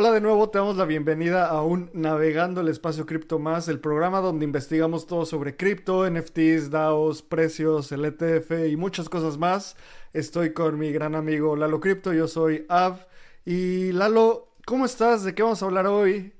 Hola de nuevo, te damos la bienvenida a un Navegando el Espacio Cripto Más, el programa donde investigamos todo sobre cripto, NFTs, DAOs, precios, el ETF y muchas cosas más. Estoy con mi gran amigo Lalo Cripto, yo soy Av. Y Lalo, ¿cómo estás? ¿De qué vamos a hablar hoy?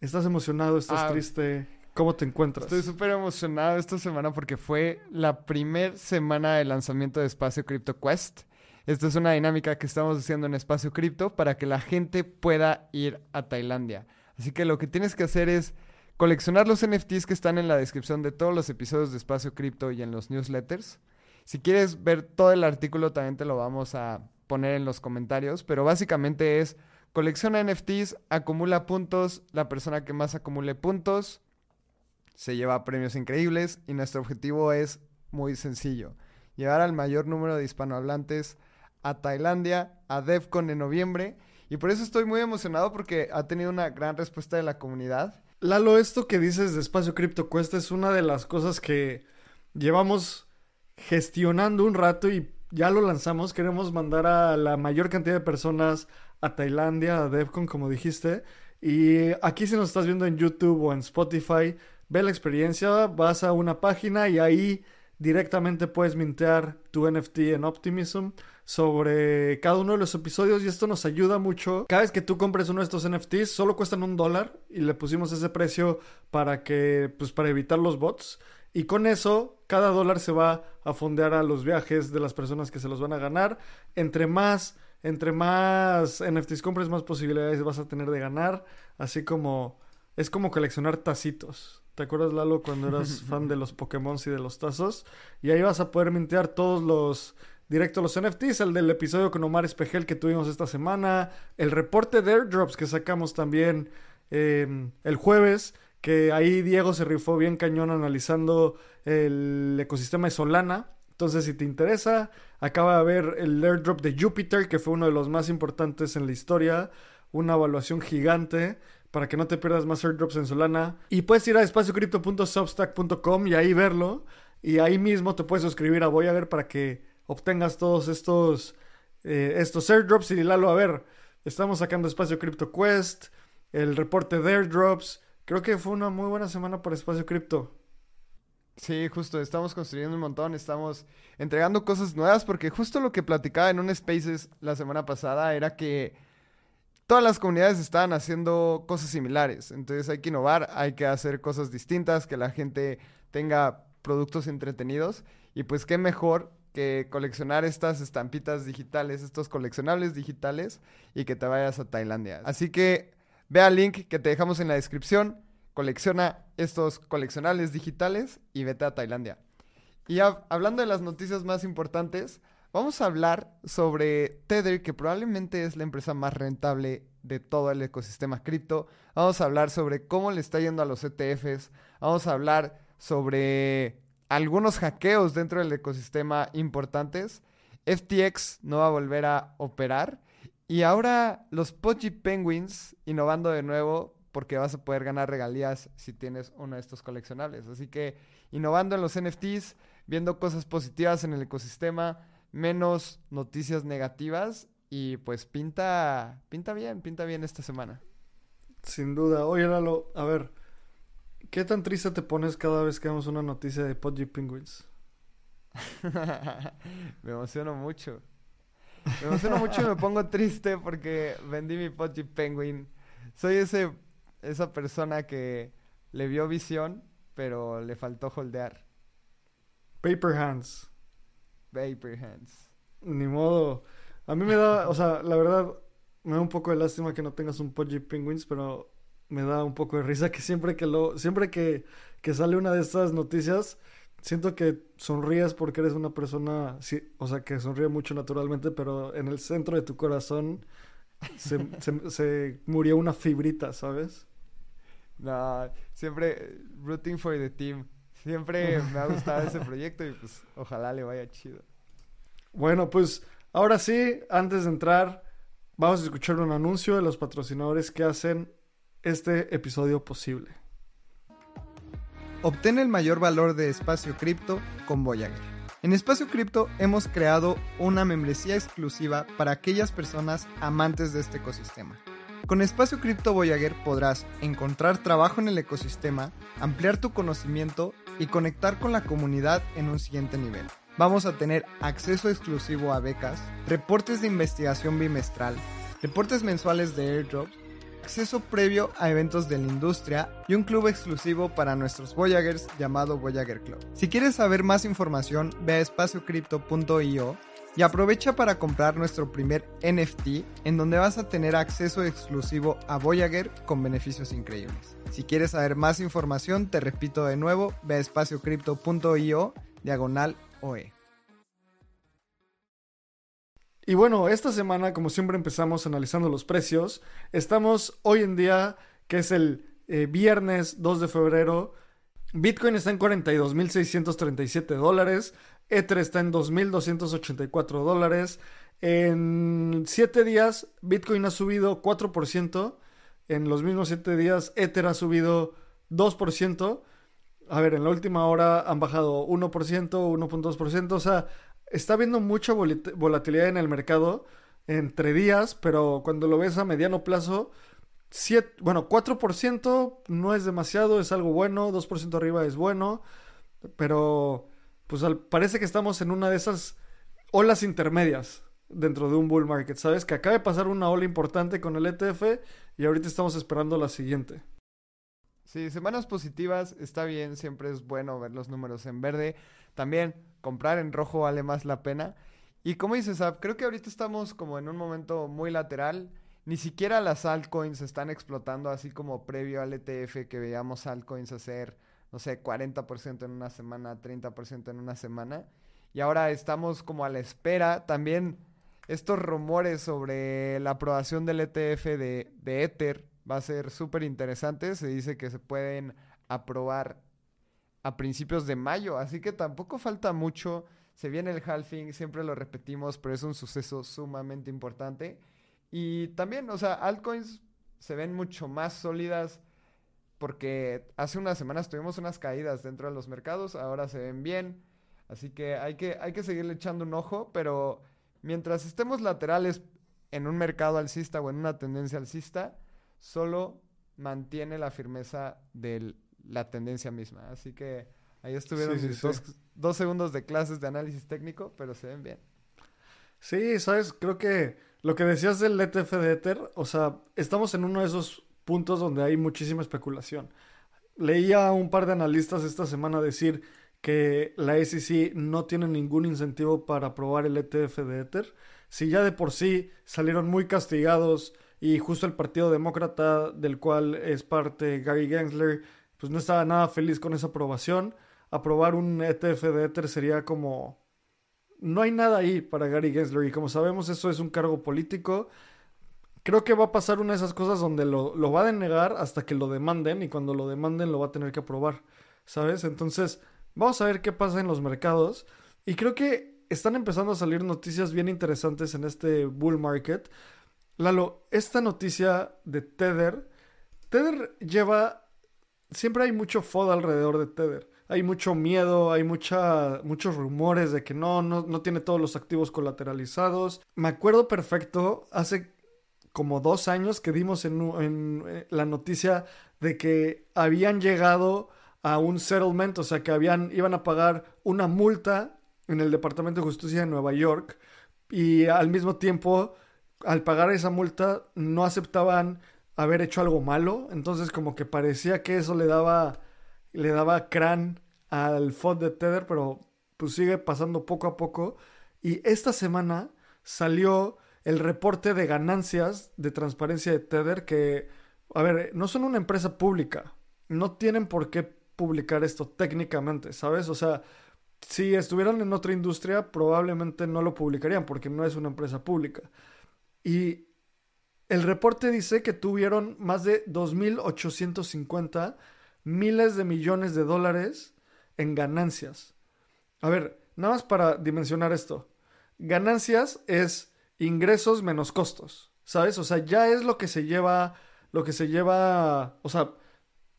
¿Estás emocionado? ¿Estás triste? ¿Cómo te encuentras? Estoy súper emocionado esta semana porque fue la primer semana de lanzamiento de Espacio Crypto Quest. Esta es una dinámica que estamos haciendo en Espacio Cripto para que la gente pueda ir a Tailandia. Así que lo que tienes que hacer es coleccionar los NFTs que están en la descripción de todos los episodios de Espacio Cripto y en los newsletters. Si quieres ver todo el artículo, también te lo vamos a poner en los comentarios, pero básicamente es colecciona NFTs, acumula puntos, la persona que más acumule puntos se lleva premios increíbles y nuestro objetivo es muy sencillo, llevar al mayor número de hispanohablantes a Tailandia, a DEFCON en noviembre y por eso estoy muy emocionado porque ha tenido una gran respuesta de la comunidad. Lalo, esto que dices de Espacio Cripto Cuesta es una de las cosas que llevamos gestionando un rato y ya lo lanzamos. Queremos mandar a la mayor cantidad de personas a Tailandia, a DevCon, como dijiste. Y aquí si nos estás viendo en YouTube o en Spotify, ve la experiencia, vas a una página y ahí directamente puedes mintear tu NFT en Optimism sobre cada uno de los episodios y esto nos ayuda mucho. Cada vez que tú compres uno de estos NFTs solo cuestan un dólar y le pusimos ese precio para que, pues para evitar los bots. Y con eso, cada dólar se va a fondear a los viajes de las personas que se los van a ganar. Entre más, entre más NFTs compres, más posibilidades vas a tener de ganar. Así como, es como coleccionar tacitos. ¿Te acuerdas, Lalo, cuando eras fan de los Pokémon y de los tazos? Y ahí vas a poder mintear todos los directo los NFTs, el del episodio con Omar Espejel que tuvimos esta semana, el reporte de airdrops que sacamos también eh, el jueves, que ahí Diego se rifó bien cañón analizando el ecosistema de Solana. Entonces, si te interesa, acaba de haber el airdrop de Jupiter, que fue uno de los más importantes en la historia, una evaluación gigante para que no te pierdas más airdrops en Solana. Y puedes ir a espaciocrypto.substack.com y ahí verlo. Y ahí mismo te puedes suscribir a Voy a ver para que obtengas todos estos, eh, estos airdrops. Y Lalo, a ver, estamos sacando Espacio Crypto Quest, el reporte de airdrops. Creo que fue una muy buena semana para Espacio Cripto. Sí, justo, estamos construyendo un montón, estamos entregando cosas nuevas porque justo lo que platicaba en un Spaces la semana pasada era que todas las comunidades estaban haciendo cosas similares. Entonces hay que innovar, hay que hacer cosas distintas, que la gente tenga productos entretenidos. Y pues qué mejor que coleccionar estas estampitas digitales, estos coleccionables digitales y que te vayas a Tailandia. Así que ve al link que te dejamos en la descripción, colecciona estos coleccionables digitales y vete a Tailandia. Y hab- hablando de las noticias más importantes, Vamos a hablar sobre Tether, que probablemente es la empresa más rentable de todo el ecosistema cripto. Vamos a hablar sobre cómo le está yendo a los ETFs. Vamos a hablar sobre algunos hackeos dentro del ecosistema importantes. FTX no va a volver a operar. Y ahora los Pudgy Penguins innovando de nuevo porque vas a poder ganar regalías si tienes uno de estos coleccionables. Así que innovando en los NFTs, viendo cosas positivas en el ecosistema menos noticias negativas y pues pinta pinta bien, pinta bien esta semana. Sin duda. Oye, Lalo, a ver, ¿qué tan triste te pones cada vez que vemos una noticia de Pudgy Penguins? me emociono mucho. Me emociono mucho y me pongo triste porque vendí mi Pudgy Penguin. Soy ese esa persona que le vio visión, pero le faltó holdear. Paper Hands. Vapor Hands. Ni modo. A mí me da, o sea, la verdad, me da un poco de lástima que no tengas un Pudgy Penguins, pero me da un poco de risa que siempre que lo, siempre que, que sale una de estas noticias, siento que sonríes porque eres una persona, sí, o sea, que sonríe mucho naturalmente, pero en el centro de tu corazón se, se, se murió una fibrita, ¿sabes? No, siempre rooting for the team. Siempre me ha gustado ese proyecto y pues ojalá le vaya chido. Bueno, pues ahora sí, antes de entrar, vamos a escuchar un anuncio de los patrocinadores que hacen este episodio posible. Obtén el mayor valor de espacio cripto con Voyager. En Espacio Cripto hemos creado una membresía exclusiva para aquellas personas amantes de este ecosistema. Con Espacio Cripto Voyager podrás encontrar trabajo en el ecosistema, ampliar tu conocimiento y conectar con la comunidad en un siguiente nivel. Vamos a tener acceso exclusivo a becas, reportes de investigación bimestral, reportes mensuales de airdrops, acceso previo a eventos de la industria y un club exclusivo para nuestros Voyagers llamado Voyager Club. Si quieres saber más información, ve a espaciocrypto.io y aprovecha para comprar nuestro primer NFT en donde vas a tener acceso exclusivo a Voyager con beneficios increíbles. Si quieres saber más información, te repito de nuevo, ve a espaciocrypto.io diagonal OE. Y bueno, esta semana, como siempre empezamos analizando los precios, estamos hoy en día, que es el eh, viernes 2 de febrero, Bitcoin está en 42.637 dólares, Ether está en 2.284 dólares. En 7 días, Bitcoin ha subido 4%. En los mismos 7 días, Ether ha subido 2%. A ver, en la última hora han bajado 1%, 1.2%. O sea, está habiendo mucha volatilidad en el mercado entre días, pero cuando lo ves a mediano plazo, bueno, 4% no es demasiado, es algo bueno, 2% arriba es bueno, pero pues parece que estamos en una de esas olas intermedias dentro de un bull market, ¿sabes? Que acaba de pasar una ola importante con el ETF y ahorita estamos esperando la siguiente. Sí, semanas positivas, está bien, siempre es bueno ver los números en verde. También comprar en rojo vale más la pena. Y como dices, creo que ahorita estamos como en un momento muy lateral. Ni siquiera las altcoins están explotando así como previo al ETF que veíamos altcoins hacer no sé, 40% en una semana, 30% en una semana. Y ahora estamos como a la espera. También estos rumores sobre la aprobación del ETF de, de Ether va a ser súper interesante. Se dice que se pueden aprobar a principios de mayo, así que tampoco falta mucho. Se viene el halving, siempre lo repetimos, pero es un suceso sumamente importante. Y también, o sea, altcoins se ven mucho más sólidas porque hace unas semanas tuvimos unas caídas dentro de los mercados, ahora se ven bien, así que hay que, hay que seguirle echando un ojo, pero mientras estemos laterales en un mercado alcista o en una tendencia alcista, solo mantiene la firmeza de la tendencia misma, así que ahí estuvieron Dos, dos segundos de clases de análisis técnico, pero se ven bien. Sí, sabes, creo que lo que decías del ETF de Ether, o sea, estamos en uno de esos puntos donde hay muchísima especulación. Leía a un par de analistas esta semana decir que la SEC no tiene ningún incentivo para aprobar el ETF de Ether. Si ya de por sí salieron muy castigados y justo el Partido Demócrata, del cual es parte Gary Gensler, pues no estaba nada feliz con esa aprobación. Aprobar un ETF de Ether sería como... No hay nada ahí para Gary Gensler y como sabemos eso es un cargo político creo que va a pasar una de esas cosas donde lo, va a denegar hasta que lo demanden y cuando lo demanden lo va a tener que aprobar, ¿sabes? Entonces, vamos a ver qué pasa en los mercados y creo que están empezando a salir noticias bien interesantes en este bull market. Lalo, esta noticia de Tether, Tether lleva, siempre hay mucho FOD alrededor de Tether. Hay mucho miedo, hay mucha, muchos rumores de que no, no, no tiene todos los activos colateralizados. Me acuerdo perfecto, hace como dos años que dimos en, eh, la noticia de que habían llegado a un settlement, o sea que habían, iban a pagar una multa en el Departamento de Justicia de Nueva York y al mismo tiempo, al pagar esa multa, no aceptaban haber hecho algo malo, entonces como que parecía que eso le daba, le daba crán al FOD de Tether, pero pues sigue pasando poco a poco. Y esta semana salió el reporte de ganancias de transparencia de Tether que, a ver, no son una empresa pública, no tienen por qué publicar esto técnicamente, ¿sabes? O sea, si estuvieran en otra industria probablemente no lo publicarían porque no es una empresa pública. Y el reporte dice que tuvieron más de 2.850 miles de millones de dólares en ganancias. A ver, nada más para dimensionar esto. Ganancias es ingresos menos costos, ¿sabes? O sea, ya es lo que se lleva, lo que se lleva, o sea,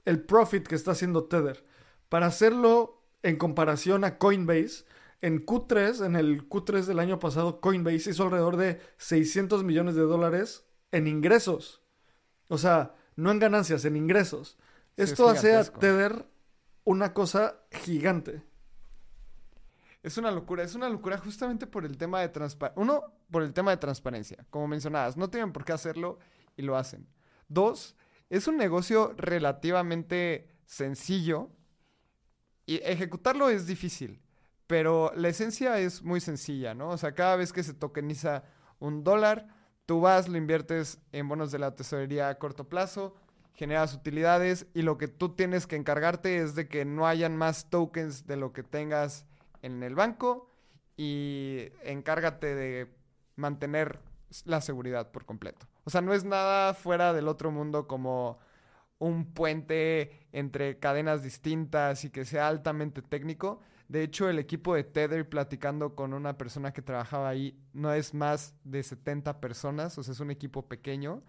el profit que está haciendo Tether. Para hacerlo en comparación a Coinbase, en Q3, en el Q3 del año pasado, Coinbase hizo alrededor de 600 millones de dólares en ingresos. O sea, no en ganancias, en ingresos. Sí, es Esto hace a. Tether una cosa gigante. Es una locura, es una locura justamente por el tema de transparencia. Uno, por el tema de transparencia. Como mencionabas, no tienen por qué hacerlo y lo hacen. Dos, es un negocio relativamente sencillo y ejecutarlo es difícil, pero la esencia es muy sencilla, ¿no? O sea, cada vez que se tokeniza un dólar, tú vas, lo inviertes en bonos de la tesorería a corto plazo, generas utilidades y lo que tú tienes que encargarte es de que no hayan más tokens de lo que tengas en el banco y encárgate de mantener la seguridad por completo. O sea, no es nada fuera del otro mundo como un puente entre cadenas distintas y que sea altamente técnico. De hecho, el equipo de Tether, platicando con una persona que trabajaba ahí, no es más de 70 personas, o sea, es un equipo pequeño.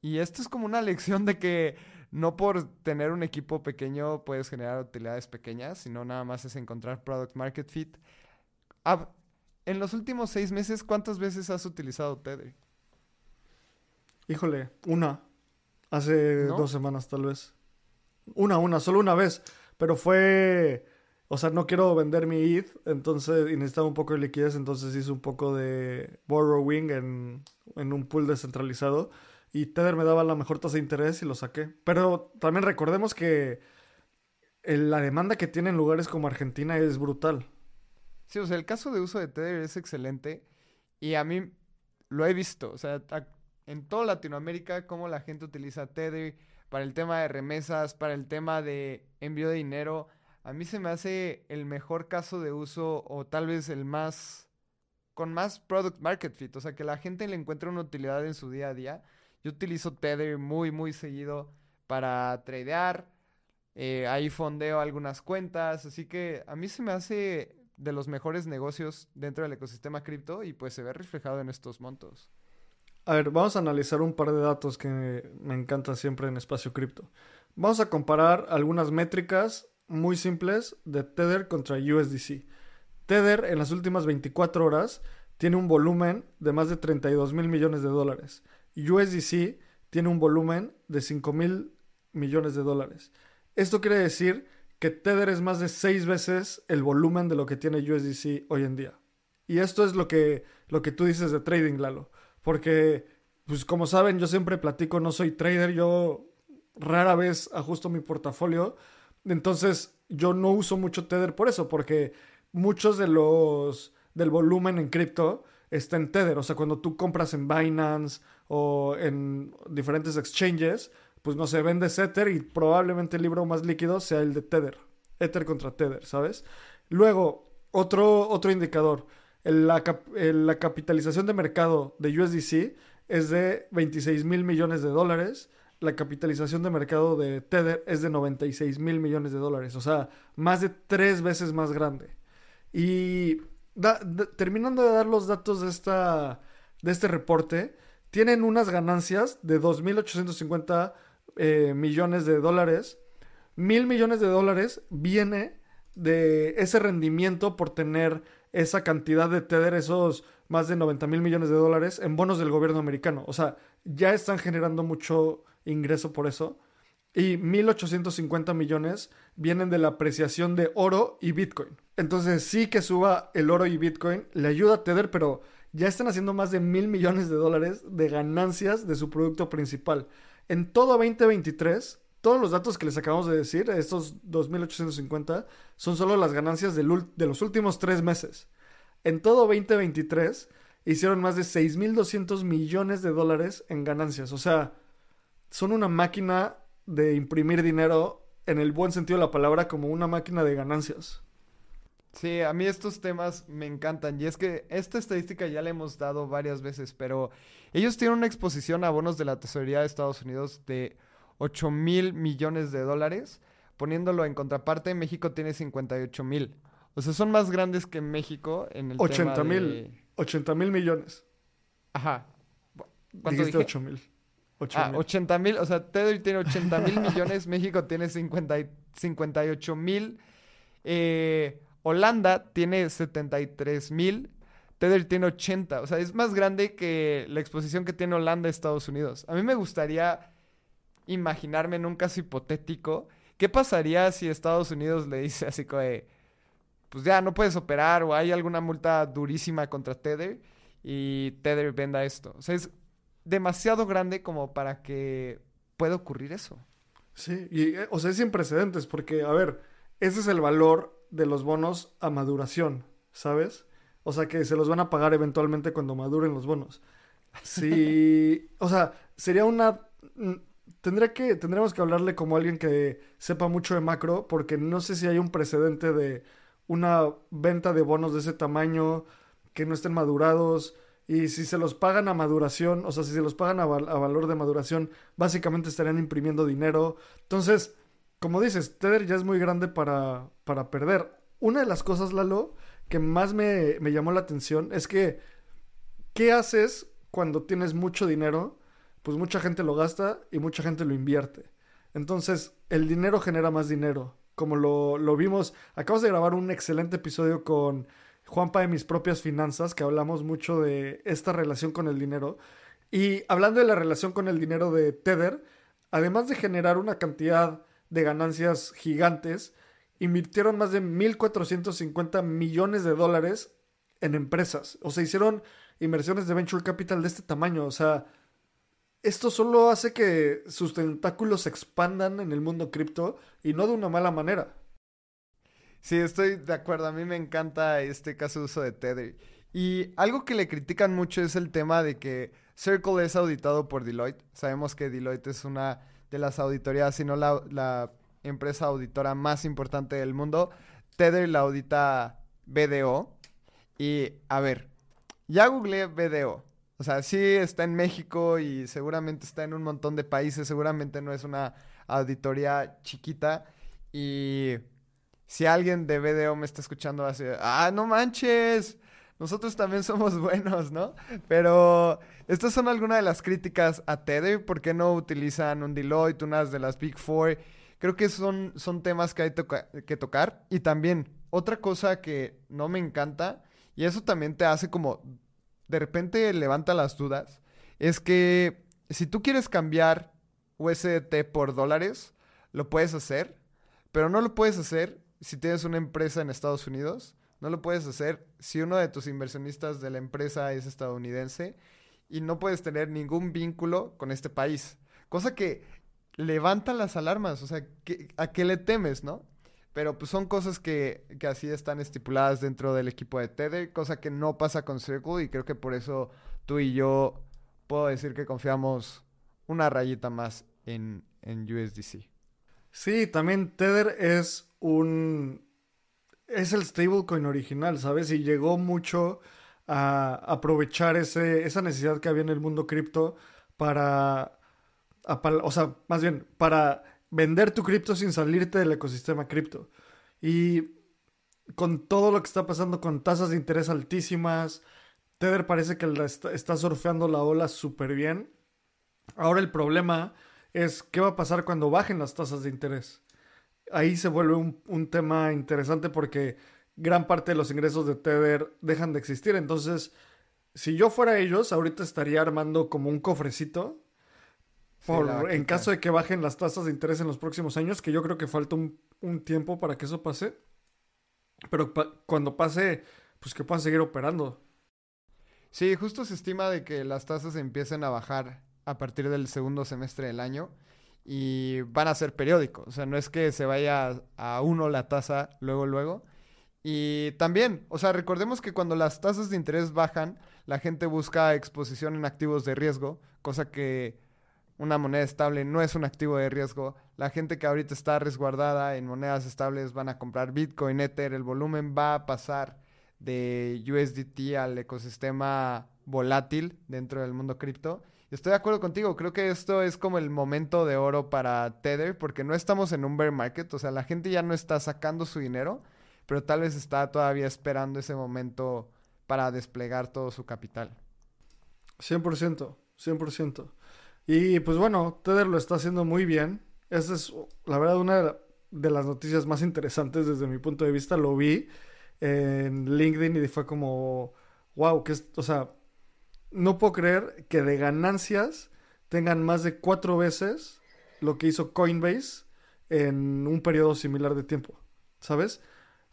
Y esto es como una lección de que no por tener un equipo pequeño puedes generar utilidades pequeñas, sino nada más es encontrar product market fit. Ah, en los últimos seis meses, ¿cuántas veces has utilizado Tether? Híjole, una. Hace ¿No? dos semanas tal vez. Una, una, solo una vez. Pero fue... O sea, no quiero vender mi ETH, entonces, y necesitaba un poco de liquidez, entonces hice un poco de borrowing en, en un pool descentralizado. Y Tether me daba la mejor tasa de interés y lo saqué. Pero también recordemos que la demanda que tiene en lugares como Argentina es brutal. Sí, o sea, el caso de uso de Tether es excelente y a mí lo he visto, o sea, en toda Latinoamérica, cómo la gente utiliza Tether para el tema de remesas, para el tema de envío de dinero. A mí se me hace el mejor caso de uso o tal vez el más, con más product market fit, o sea, que la gente le encuentre una utilidad en su día a día. Yo utilizo Tether muy, muy seguido para tradear. eh, ahí fondeo algunas cuentas. Así que a mí se me hace de los mejores negocios dentro del ecosistema cripto y pues se ve reflejado en estos montos. A ver, vamos a analizar un par de datos que me encanta siempre en espacio cripto. Vamos a comparar algunas métricas muy simples de Tether contra USDC. Tether en las últimas 24 horas tiene un volumen de más de 32 mil millones de dólares. USDC tiene un volumen de 5 mil millones de dólares. Esto quiere decir que Tether es más de 6 veces el volumen de lo que tiene USDC hoy en día. Y esto es lo que, lo que tú dices de trading, Lalo. Porque, pues como saben, yo siempre platico, no soy trader, yo rara vez ajusto mi portafolio. Entonces, yo no uso mucho Tether por eso, porque muchos de los del volumen en cripto está en Tether. O sea, cuando tú compras en Binance o en diferentes exchanges, pues no se vende Ether y probablemente el libro más líquido sea el de Tether. Ether contra Tether, ¿sabes? Luego, otro, otro indicador. La, la capitalización de mercado de USDC es de 26 mil millones de dólares. La capitalización de mercado de Tether es de 96 mil millones de dólares. O sea, más de tres veces más grande. Y terminando de dar los datos de, esta, de este reporte, tienen unas ganancias de 2.850 eh, millones de dólares. Mil millones de dólares viene de ese rendimiento por tener esa cantidad de Tether, esos más de 90 mil millones de dólares en bonos del gobierno americano. O sea, ya están generando mucho ingreso por eso. Y 1.850 millones vienen de la apreciación de oro y Bitcoin. Entonces sí que suba el oro y Bitcoin, le ayuda a Tether, pero ya están haciendo más de mil millones de dólares de ganancias de su producto principal. En todo 2023, todos los datos que les acabamos de decir, estos 2.850, son solo las ganancias de los últimos tres meses. En todo 2023 hicieron más de 6.200 millones de dólares en ganancias. O sea, son una máquina de imprimir dinero en el buen sentido de la palabra como una máquina de ganancias. Sí, a mí estos temas me encantan. Y es que esta estadística ya la hemos dado varias veces, pero ellos tienen una exposición a bonos de la tesorería de Estados Unidos de 8 mil millones de dólares. Poniéndolo en contraparte, México tiene 58 mil. O sea, son más grandes que México en el 80 tema mil. de... 80 mil millones. Ajá. ¿Cuánto Dijiste dije? 8 mil. 8 Ah, mil. 80 mil, o sea, Tether tiene 80 mil millones, México tiene 50 y- 58 mil, eh, Holanda tiene 73 mil, Tether tiene 80, o sea, es más grande que la exposición que tiene Holanda a Estados Unidos. A mí me gustaría imaginarme en un caso hipotético, ¿qué pasaría si Estados Unidos le dice así como pues ya no puedes operar o hay alguna multa durísima contra Tether y Tether venda esto? O sea, es demasiado grande como para que pueda ocurrir eso. Sí, y, eh, o sea, es sin precedentes, porque, a ver, ese es el valor de los bonos a maduración, ¿sabes? O sea, que se los van a pagar eventualmente cuando maduren los bonos. Sí, o sea, sería una... mm, Tendría que, tendríamos que hablarle como alguien que sepa mucho de macro, porque no sé si hay un precedente de una venta de bonos de ese tamaño que no estén madurados. Y si se los pagan a maduración, o sea, si se los pagan a, a valor de maduración, básicamente estarían imprimiendo dinero. Entonces, como dices, Tether ya es muy grande para, para perder. Una de las cosas, Lalo, que más me, me llamó la atención es que, ¿qué haces cuando tienes mucho dinero? Pues mucha gente lo gasta y mucha gente lo invierte. Entonces, el dinero genera más dinero. Como lo, lo vimos, acabamos de grabar un excelente episodio con Juanpa de Mis Propias Finanzas, que hablamos mucho de esta relación con el dinero. Y hablando de la relación con el dinero de Tether, además de generar una cantidad de ganancias gigantes, invirtieron más de 1.450 millones de dólares en empresas. O sea, hicieron inversiones de venture capital de este tamaño. O sea, esto solo hace que sus tentáculos se expandan en el mundo cripto y no de una mala manera. Sí, estoy de acuerdo. A mí me encanta este caso de uso de Tether. Y algo que le critican mucho es el tema de que Circle es auditado por Deloitte. Sabemos que Deloitte es una de las auditorías, si no la, la empresa auditora más importante del mundo. Tether la audita BDO. Y a ver, ya googleé BDO. O sea, sí está en México y seguramente está en un montón de países. Seguramente no es una auditoría chiquita. Y si alguien de BDO me está escuchando, va a decir, ah, no manches, nosotros también somos buenos, ¿no? Pero estas son algunas de las críticas a Tether. ¿Por qué no utilizan un Deloitte, unas de las Big Four? Creo que son, son temas que hay toca- que tocar. Y también, otra cosa que no me encanta, y eso también te hace como, de repente levanta las dudas, es que si tú quieres cambiar USDT por dólares, lo puedes hacer, pero no lo puedes hacer si tienes una empresa en Estados Unidos. No lo puedes hacer si uno de tus inversionistas de la empresa es estadounidense y no puedes tener ningún vínculo con este país. Cosa que levanta las alarmas, o sea, ¿qué- ¿a qué le temes, no? Pero pues son cosas que, que así están estipuladas dentro del equipo de Tether, cosa que no pasa con Circle y creo que por eso tú y yo puedo decir que confiamos una rayita más en, en USDC. Sí, también Tether es un... Es el stablecoin original, ¿sabes? Y llegó mucho a aprovechar ese, esa necesidad que había en el mundo cripto para... O sea, más bien, para vender tu cripto sin salirte del ecosistema cripto. Y con todo lo que está pasando con tasas de interés altísimas, Tether parece que está, está surfeando la ola súper bien. Ahora el problema es qué va a pasar cuando bajen las tasas de interés. Ahí se vuelve un, un tema interesante porque gran parte de los ingresos de Tether dejan de existir. Entonces, si yo fuera ellos, ahorita estaría armando como un cofrecito por- en caso de que bajen las tasas de interés en los próximos años, que yo creo que falta un, un tiempo para que eso pase. Pero pa- cuando pase, pues que puedan seguir operando. Sí, justo se estima de que las tasas empiecen a bajar a partir del segundo semestre del año y van a ser periódicos. O sea, no es que se vaya a uno la tasa luego, luego. Y también, o sea, recordemos que cuando las tasas de interés bajan, la gente busca exposición en activos de riesgo, cosa que una moneda estable no es un activo de riesgo. La gente que ahorita está resguardada en monedas estables van a comprar Bitcoin, Ether, el volumen va a pasar de USDT al ecosistema volátil dentro del mundo cripto. Estoy de acuerdo contigo, creo que esto es como el momento de oro para Tether porque no estamos en un bear market, o sea, la gente ya no está sacando su dinero, pero tal vez está todavía esperando ese momento para desplegar todo su capital. 100%, 100%. Y pues bueno, Tether lo está haciendo muy bien. Esa es, la verdad, una de las noticias más interesantes desde mi punto de vista. Lo vi en LinkedIn y fue como, wow, que es, o sea, no puedo creer que de ganancias tengan más de cuatro veces lo que hizo Coinbase en un periodo similar de tiempo, ¿sabes?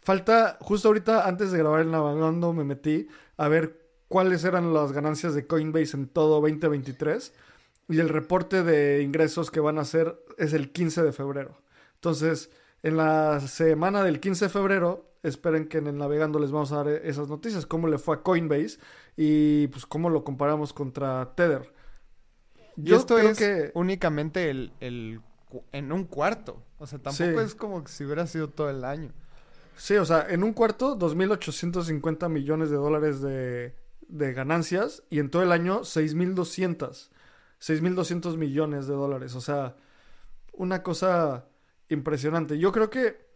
Falta, justo ahorita antes de grabar el navegando me metí a ver cuáles eran las ganancias de Coinbase en todo 2023 y el reporte de ingresos que van a hacer es el 15 de febrero. Entonces, en la semana del 15 de febrero, esperen que en el navegando les vamos a dar esas noticias, cómo le fue a Coinbase y pues cómo lo comparamos contra Tether. Yo esto es que... únicamente el, el, en un cuarto. O sea, tampoco es como si hubiera sido todo el año. Sí, o sea, en un cuarto, 2.850 millones de dólares de, de ganancias y en todo el año 6.200. 6.200 millones de dólares. O sea, una cosa impresionante. Yo creo que,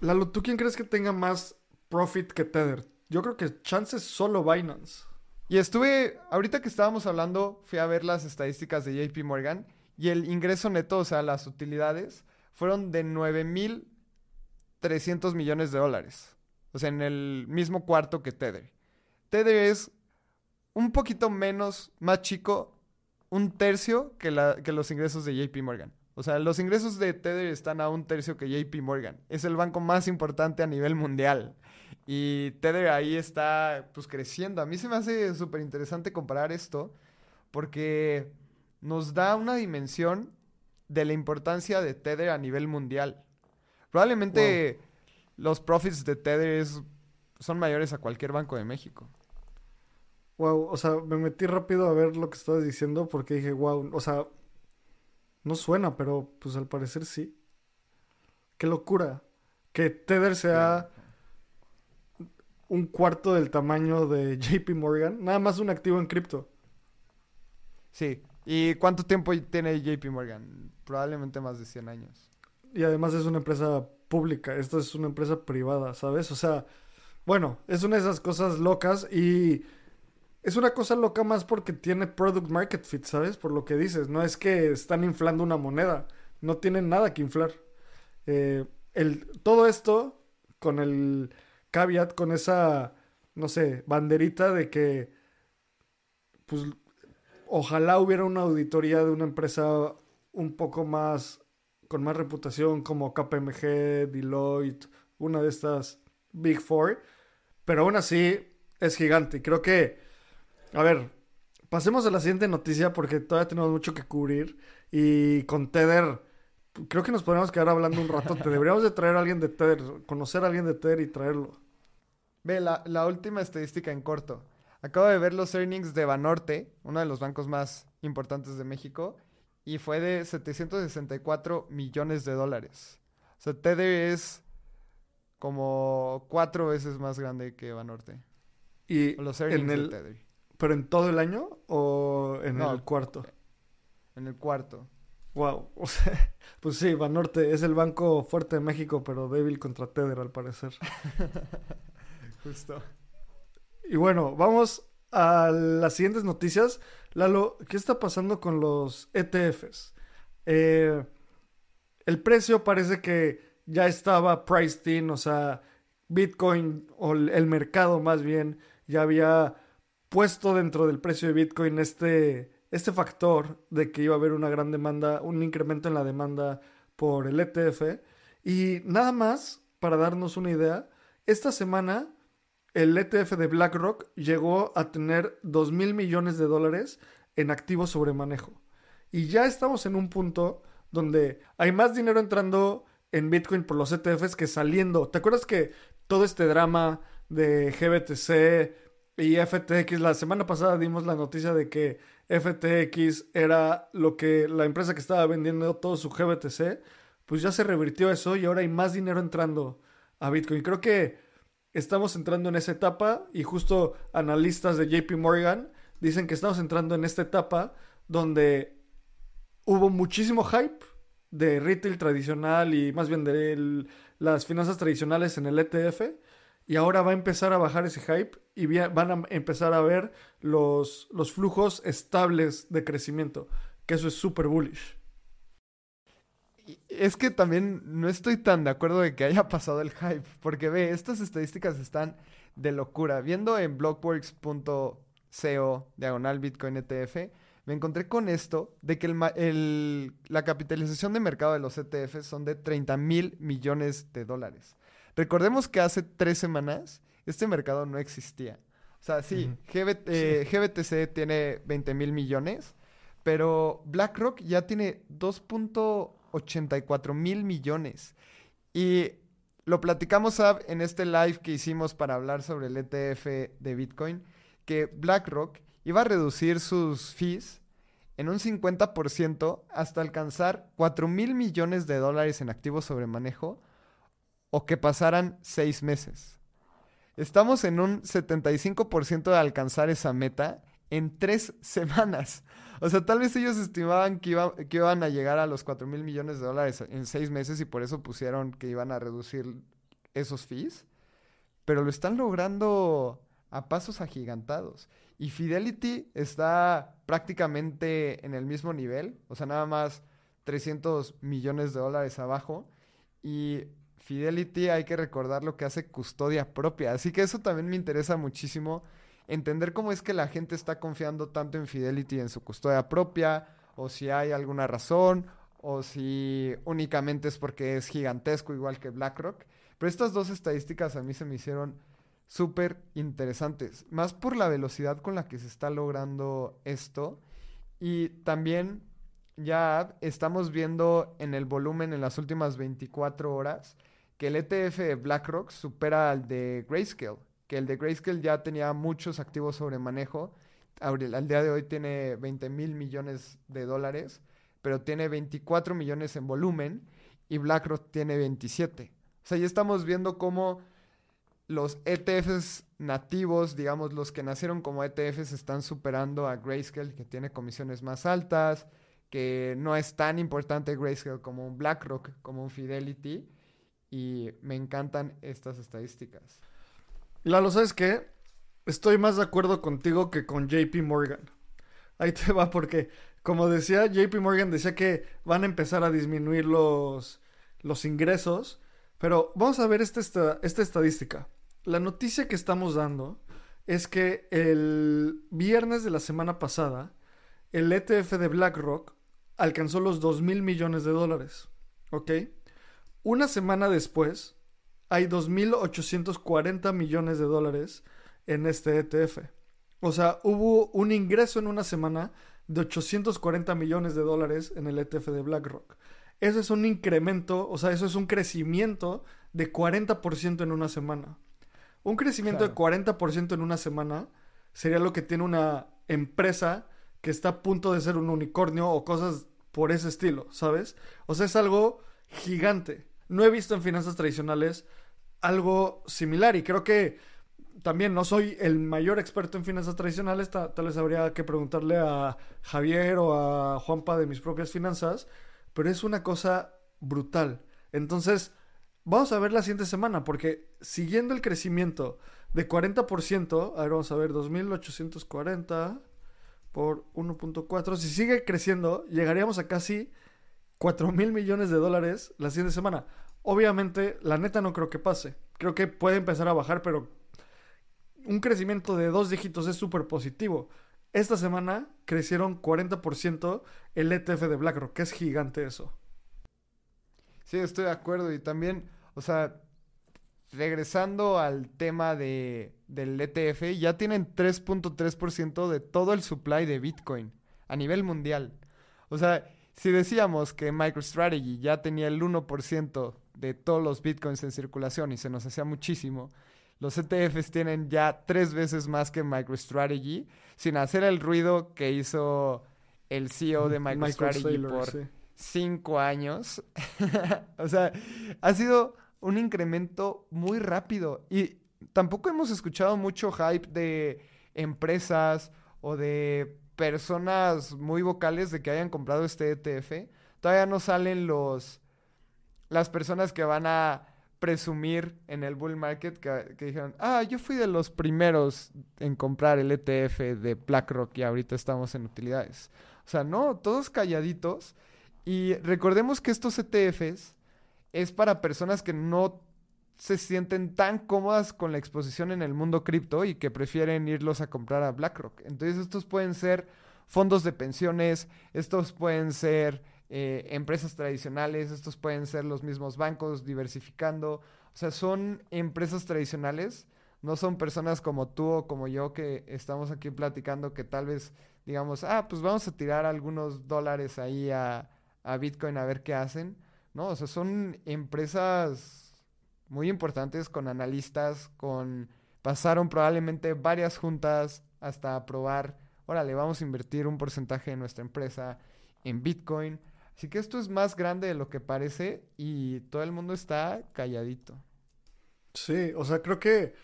Lalo, ¿tú quién crees que tenga más profit que Tether? Yo creo que chances solo Binance. Y estuve, ahorita que estábamos hablando, fui a ver las estadísticas de JP Morgan y el ingreso neto, o sea, las utilidades, fueron de 9.300 millones de dólares. O sea, en el mismo cuarto que Tether. Tether es un poquito menos, más chico, un tercio que, los ingresos de JP Morgan. O sea, los ingresos de Tether están a un tercio que JP Morgan. Es el banco más importante a nivel mundial. Y Tether ahí está pues creciendo. A mí se me hace súper interesante comparar esto porque nos da una dimensión de la importancia de Tether a nivel mundial. Probablemente los profits de Tether son mayores a cualquier banco de México. Wow, o sea, me metí rápido a ver lo que estabas diciendo porque dije, wow, o sea, no suena, pero pues al parecer sí. Qué locura. Que Tether sea un cuarto del tamaño de JP Morgan. Nada más un activo en cripto. Sí. ¿Y cuánto tiempo tiene JP Morgan? Probablemente más de 100 años. Y además es una empresa pública. Esto es una empresa privada, ¿sabes? O sea, bueno, es una de esas cosas locas y es una cosa loca más porque tiene product market fit, ¿sabes? Por lo que dices. No es que están inflando una moneda. No tienen nada que inflar. Eh, el, todo esto con el caveat, con esa, no sé, banderita de que, pues, ojalá hubiera una auditoría de una empresa un poco más, con más reputación como KPMG, Deloitte, una de estas Big Four. Pero aún así es gigante. Creo que a ver, pasemos a la siguiente noticia porque todavía tenemos mucho que cubrir. Y con Tether, creo que nos podríamos quedar hablando un rato. Te deberíamos de traer a alguien de Tether, conocer a alguien de Tether y traerlo. Ve, la, la última estadística en corto. Acabo de ver los earnings de Banorte, uno de los bancos más importantes de México, y fue de 764 millones de dólares. O sea, Tether es como cuatro veces más grande que Banorte. Y los earnings de Tether. ¿Pero en todo el año o en el cuarto? En el cuarto. Wow. pues sí, Banorte es el banco fuerte de México, pero débil contra Tether al parecer. Justo. Y bueno, vamos a las siguientes noticias. Lalo, ¿qué está pasando con los ETFs? Eh, el precio parece que ya estaba priced in, o sea, Bitcoin o el mercado más bien ya había puesto dentro del precio de Bitcoin este, este factor de que iba a haber una gran demanda, un incremento en la demanda por el ETF. Y nada más, para darnos una idea, esta semana el ETF de BlackRock llegó a tener 2 mil millones de dólares en activos sobre manejo. Y ya estamos en un punto donde hay más dinero entrando en Bitcoin por los ETFs que saliendo. ¿Te acuerdas que todo este drama de GBTC, y FTX, la semana pasada dimos la noticia de que FTX era lo que la empresa que estaba vendiendo todo su GBTC, pues ya se revirtió eso y ahora hay más dinero entrando a Bitcoin. Creo que estamos entrando en esa etapa y justo analistas de JP Morgan dicen que estamos entrando en esta etapa donde hubo muchísimo hype de retail tradicional y más bien de las finanzas tradicionales en el ETF y ahora va a empezar a bajar ese hype y van a empezar a ver los, los flujos estables de crecimiento, que eso es súper bullish. Es que también no estoy tan de acuerdo de que haya pasado el hype, porque ve, estas estadísticas están de locura. Viendo en blockworks.co diagonal Bitcoin ETF, me encontré con esto de que el el- la capitalización de mercado de los ETFs son de 30 mil millones de dólares. Recordemos que hace tres semanas este mercado no existía. O sea, sí. GBT eh, GBTC tiene 20 mil millones, pero BlackRock ya tiene 2.84 mil millones. Y lo platicamos Ab, en este live que hicimos para hablar sobre el ETF de Bitcoin, que BlackRock iba a reducir sus fees en un 50% hasta alcanzar 4 mil millones de dólares en activos sobre manejo o que pasaran seis meses. Estamos en un 75% de alcanzar esa meta en tres semanas. O sea, tal vez ellos estimaban que, iba- que iban a llegar a los 4 mil millones de dólares en seis meses y por eso pusieron que iban a reducir esos fees. Pero lo están logrando a pasos agigantados. Y Fidelity está prácticamente en el mismo nivel. O sea, nada más 300 millones de dólares abajo. Y Fidelity hay que recordar lo que hace custodia propia. Así que eso también me interesa muchísimo. Entender cómo es que la gente está confiando tanto en Fidelity en su custodia propia. O si hay alguna razón. O si únicamente es porque es gigantesco igual que BlackRock. Pero estas dos estadísticas a mí se me hicieron súper interesantes. Más por la velocidad con la que se está logrando esto. Y también ya estamos viendo en el volumen en las últimas 24 horas que el ETF de BlackRock supera al de Grayscale. Que el de Grayscale ya tenía muchos activos sobre manejo. Al día de hoy tiene 20 mil millones de dólares, pero tiene 24 millones en volumen y BlackRock tiene 27. O sea, ya estamos viendo cómo los ETFs nativos, digamos, los que nacieron como ETFs, están superando a Grayscale, que tiene comisiones más altas, que no es tan importante Grayscale como un BlackRock, como un Fidelity. Y me encantan estas estadísticas. Lalo, ¿sabes qué? Estoy más de acuerdo contigo que con JP Morgan. Ahí te va porque, como decía, JP Morgan decía que van a empezar a disminuir los, los ingresos. Pero vamos a ver esta, esta, esta estadística. La noticia que estamos dando es que el viernes de la semana pasada, el ETF de BlackRock alcanzó los 2 mil millones de dólares. ¿Ok? Una semana después, hay 2.840 millones de dólares en este ETF. O sea, hubo un ingreso en una semana de 840 millones de dólares en el ETF de BlackRock. Eso es un incremento, o sea, eso es un crecimiento de 40% en una semana. Un crecimiento de 40% en una semana sería lo que tiene una empresa que está a punto de ser un unicornio o cosas por ese estilo, ¿sabes? O sea, es algo gigante. No he visto en finanzas tradicionales algo similar y creo que también no soy el mayor experto en finanzas tradicionales, ta- tal vez habría que preguntarle a Javier o a Juanpa de mis propias finanzas, pero es una cosa brutal. Entonces, vamos a ver la siguiente semana, porque siguiendo el crecimiento de 40%, a ver, vamos a ver, 2.840 por 1.4, si sigue creciendo, llegaríamos a casi 4 mil millones de dólares la siguiente semana. Obviamente, la neta no creo que pase. Creo que puede empezar a bajar, pero un crecimiento de dos dígitos es súper positivo. Esta semana crecieron 40% el ETF de BlackRock, es gigante eso. Sí, estoy de acuerdo. Y también, o sea, regresando al tema de, del ETF, ya tienen 3.3% de todo el supply de Bitcoin a nivel mundial. O sea, si decíamos que MicroStrategy ya tenía el 1% de todos los Bitcoins en circulación y se nos hacía muchísimo, los ETFs tienen ya tres veces más que MicroStrategy sin hacer el ruido que hizo el CEO de MicroStrategy por sí. cinco años. o sea, ha sido un incremento muy rápido. Y tampoco hemos escuchado mucho hype de empresas o de personas muy vocales de que hayan comprado este ETF. Todavía no salen los las personas que van a presumir en el bull market que, que dijeron, ah, yo fui de los primeros en comprar el ETF de BlackRock y ahorita estamos en utilidades. O sea, no, todos calladitos. Y recordemos que estos ETFs es para personas que no se sienten tan cómodas con la exposición en el mundo cripto y que prefieren irlos a comprar a BlackRock. Entonces estos pueden ser fondos de pensiones, estos pueden ser eh, empresas tradicionales, estos pueden ser los mismos bancos diversificando. O sea, son empresas tradicionales, no son personas como tú o como yo que estamos aquí platicando que tal vez digamos, ah, pues vamos a tirar algunos dólares ahí a, a Bitcoin a ver qué hacen. No, o sea, son empresas muy importantes con analistas, con pasaron probablemente varias juntas hasta aprobar, órale, vamos a invertir un porcentaje de nuestra empresa en Bitcoin. Así que esto es más grande de lo que parece y todo el mundo está calladito. Sí, o sea, creo que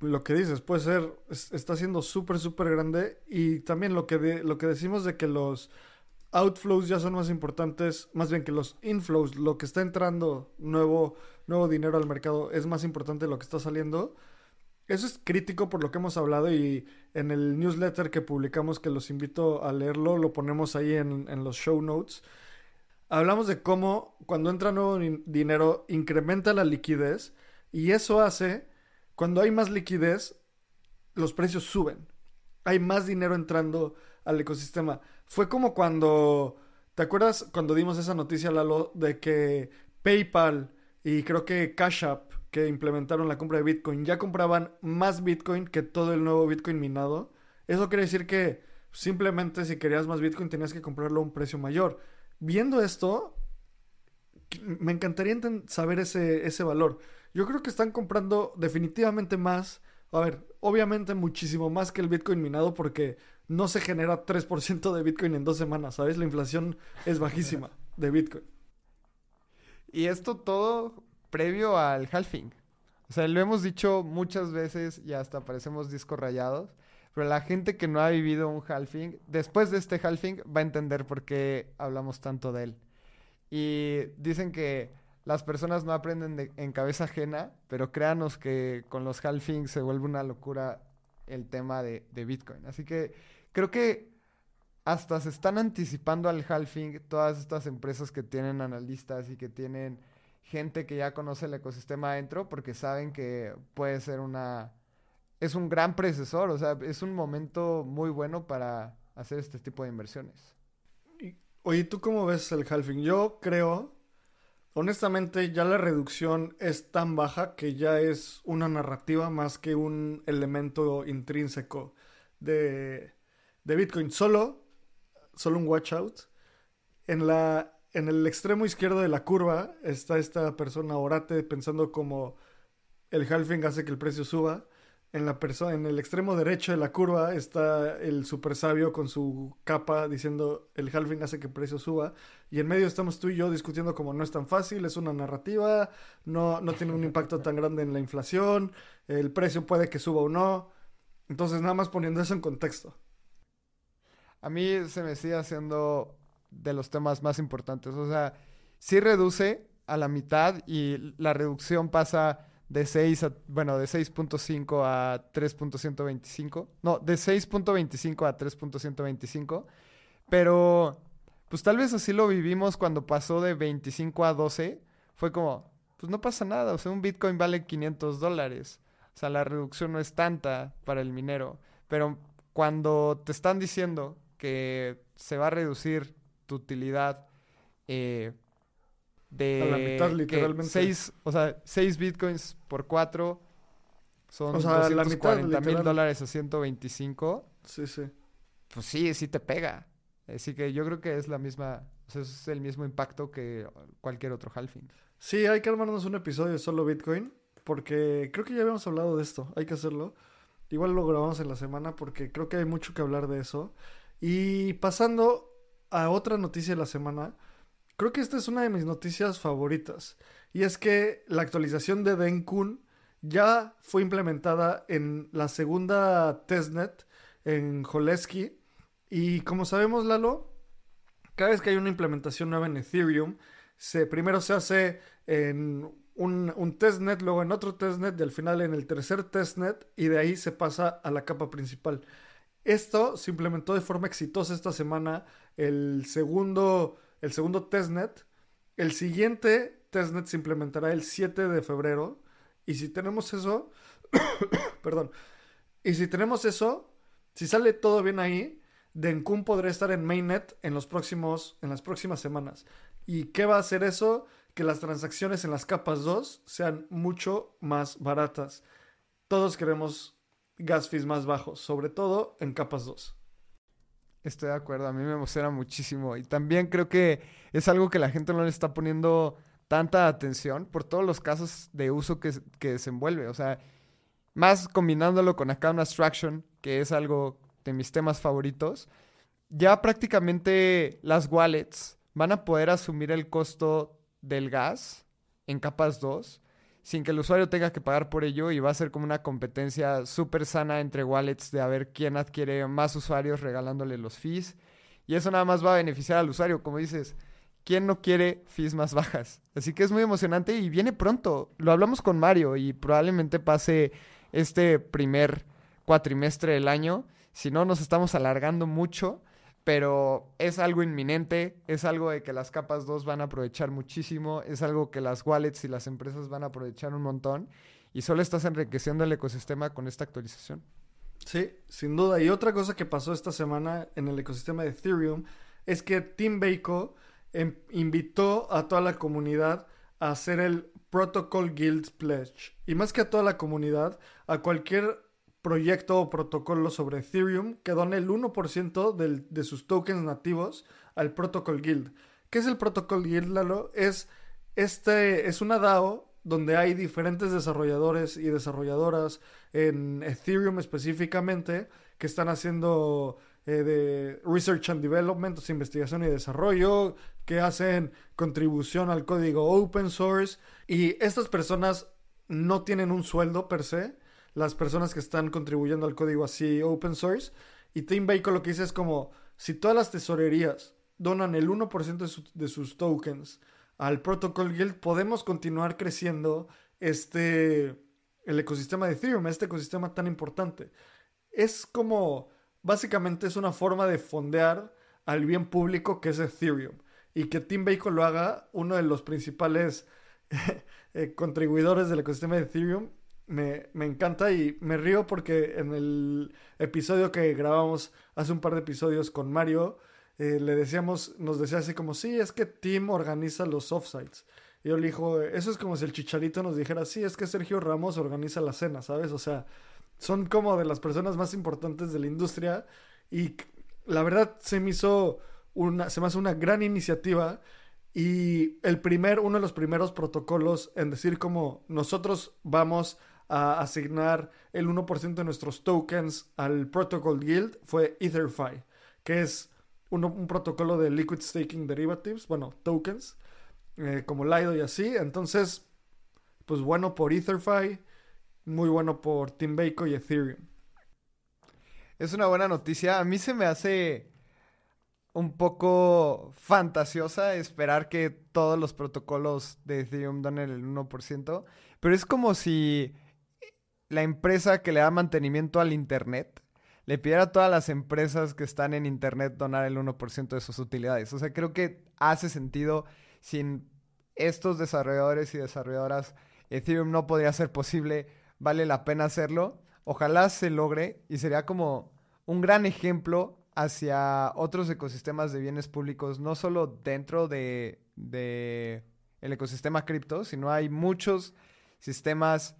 lo que dices puede ser, está siendo súper, súper grande y también lo que, lo que decimos de que los outflows ya son más importantes, más bien que los inflows, lo que está entrando nuevo, nuevo dinero al mercado es más importante de lo que está saliendo. Eso es crítico por lo que hemos hablado y en el newsletter que publicamos, que los invito a leerlo, lo ponemos ahí en, en los show notes. Hablamos de cómo cuando entra nuevo dinero incrementa la liquidez y eso hace, cuando hay más liquidez, los precios suben. Hay más dinero entrando al ecosistema. Fue como cuando, ¿te acuerdas cuando dimos esa noticia, Lalo, de que PayPal y creo que Cash App, que implementaron la compra de Bitcoin, ya compraban más Bitcoin que todo el nuevo Bitcoin minado? Eso quiere decir que simplemente si querías más Bitcoin tenías que comprarlo a un precio mayor. Viendo esto, me encantaría saber ese, ese valor. Yo creo que están comprando definitivamente más. A ver, obviamente muchísimo más que el Bitcoin minado porque no se genera 3% de Bitcoin en dos semanas, ¿sabes? La inflación es bajísima de Bitcoin. Y esto todo previo al halving. O sea, lo hemos dicho muchas veces y hasta parecemos discos rayados. Pero la gente que no ha vivido un halving, después de este halving, va a entender por qué hablamos tanto de él. Y dicen que las personas no aprenden en cabeza ajena, pero créanos que con los halvings se vuelve una locura el tema de, de Bitcoin. Así que creo que hasta se están anticipando al halving todas estas empresas que tienen analistas y que tienen gente que ya conoce el ecosistema adentro porque saben que puede ser una es un gran predecesor, o sea, es un momento muy bueno para hacer este tipo de inversiones. Oye, ¿tú cómo ves el halving? Yo creo, honestamente, ya la reducción es tan baja que ya es una narrativa más que un elemento intrínseco de, de Bitcoin. Solo, solo un watch out. En la en el extremo izquierdo de la curva está esta persona orate pensando como el halving hace que el precio suba en la persona en el extremo derecho de la curva está el super sabio con su capa diciendo el halving hace que el precio suba y en medio estamos tú y yo discutiendo como no es tan fácil, es una narrativa, no, no tiene un impacto tan grande en la inflación, el precio puede que suba o no. Entonces nada más poniendo eso en contexto. A mí se me sigue haciendo de los temas más importantes, o sea, sí reduce a la mitad y la reducción pasa de 6 a, bueno, de 6.5 a 3.125. No, de 6.25 a 3.125. Pero, pues tal vez así lo vivimos cuando pasó de 25 a 12. Fue como, pues no pasa nada. O sea, un Bitcoin vale 500 dólares. O sea, la reducción no es tanta para el minero. Pero cuando te están diciendo que se va a reducir tu utilidad eh, de a la mitad, literalmente. Seis, o sea, 6 bitcoins por 4 son o sea, la mil dólares a 125. Sí, sí. Pues sí, sí te pega. Así que yo creo que es la misma, o sea, es el mismo impacto que cualquier otro halving. Sí, hay que armarnos un episodio de solo Bitcoin, porque creo que ya habíamos hablado de esto, hay que hacerlo. Igual lo grabamos en la semana porque creo que hay mucho que hablar de eso. Y pasando a otra noticia de la semana, Creo que esta es una de mis noticias favoritas. Y es que la actualización de Denkun ya fue implementada en la segunda testnet en Holesky. Y como sabemos, Lalo, cada vez que hay una implementación nueva en Ethereum, se, primero se hace en un, testnet, luego en otro testnet y al final en el tercer testnet y de ahí se pasa a la capa principal. Esto se implementó de forma exitosa esta semana. El segundo el segundo testnet. El siguiente testnet se implementará el 7 de febrero. Y si tenemos eso, perdón, y si tenemos eso, Si sale todo bien ahí, Denkun podría estar en mainnet en los próximos en las próximas semanas. ¿Y qué va a hacer eso? Que las transacciones en las capas 2 sean mucho más baratas. Todos queremos gas fees más bajos, sobre todo en capas 2. Estoy de acuerdo, a mí me emociona muchísimo. Y también creo que es algo que la gente no le está poniendo tanta atención por todos los casos de uso que, que desenvuelve. O sea, más combinándolo con Account Abstraction, que es algo de mis temas favoritos, ya prácticamente las wallets van a poder asumir el costo del gas en capas 2 sin que el usuario tenga que pagar por ello y va a ser como una competencia súper sana entre wallets de a ver quién adquiere más usuarios regalándole los fees. Y eso nada más va a beneficiar al usuario, como dices. ¿Quién no quiere fees más bajas? Así que es muy emocionante y viene pronto. Lo hablamos con Mario y probablemente pase este primer cuatrimestre del año. Si no, nos estamos alargando mucho pero es algo inminente, es algo de que las capas 2 van a aprovechar muchísimo, es algo que las wallets y las empresas van a aprovechar un montón y solo estás enriqueciendo el ecosistema con esta actualización. Sí, sin duda. Y otra cosa que pasó esta semana en el ecosistema de Ethereum es que Tim Bako em, invitó a toda la comunidad a hacer el Protocol Guild Pledge. Y más que a toda la comunidad, a cualquier proyecto o protocolo sobre Ethereum que done el 1% de sus tokens nativos al Protocol Guild. ¿Qué es el Protocol Guild, Lalo? Es, este, es una DAO donde hay diferentes desarrolladores y desarrolladoras en Ethereum específicamente que están haciendo eh, de research and development, investigación y desarrollo, que hacen contribución al código open source y estas personas no tienen un sueldo per se, las personas que están contribuyendo al código así open source. Y Tim Bacon lo que dice es como, si todas las tesorerías donan el 1% de, sus tokens al Protocol Guild, podemos continuar creciendo este, el ecosistema de Ethereum, este ecosistema tan importante. Es como, básicamente es una forma de fondear al bien público que es Ethereum. Y que Tim Bacon lo haga uno de los principales eh, contribuidores del ecosistema de Ethereum me, encanta y me río porque en el episodio que grabamos hace un par de episodios con Mario, eh, le decíamos, nos decía así como, sí, es que Tim organiza los offsites. Y yo le dijo, eso es como si el chicharito nos dijera, sí, es que Sergio Ramos organiza la cena, ¿sabes? O sea, son como de las personas más importantes de la industria y la verdad se me hizo una, se me hace una gran iniciativa y el primer, uno de los primeros protocolos en decir como nosotros vamos asignar el 1% de nuestros tokens al Protocol Guild fue EtherFi, que es un, protocolo de liquid staking derivatives, bueno, tokens, eh, como Lido y así. Entonces, pues bueno por EtherFi, muy bueno por Team Bako y Ethereum. Es una buena noticia. A mí se me hace un poco fantasiosa esperar que todos los protocolos de Ethereum donen el 1%, pero es como si la empresa que le da mantenimiento al Internet le pidiera a todas las empresas que están en Internet donar el 1% de sus utilidades. O sea, creo que hace sentido. Sin estos desarrolladores y desarrolladoras, Ethereum no podría ser posible. Vale la pena hacerlo. Ojalá se logre y sería como un gran ejemplo hacia otros ecosistemas de bienes públicos, no solo dentro de, de el ecosistema cripto, sino hay muchos sistemas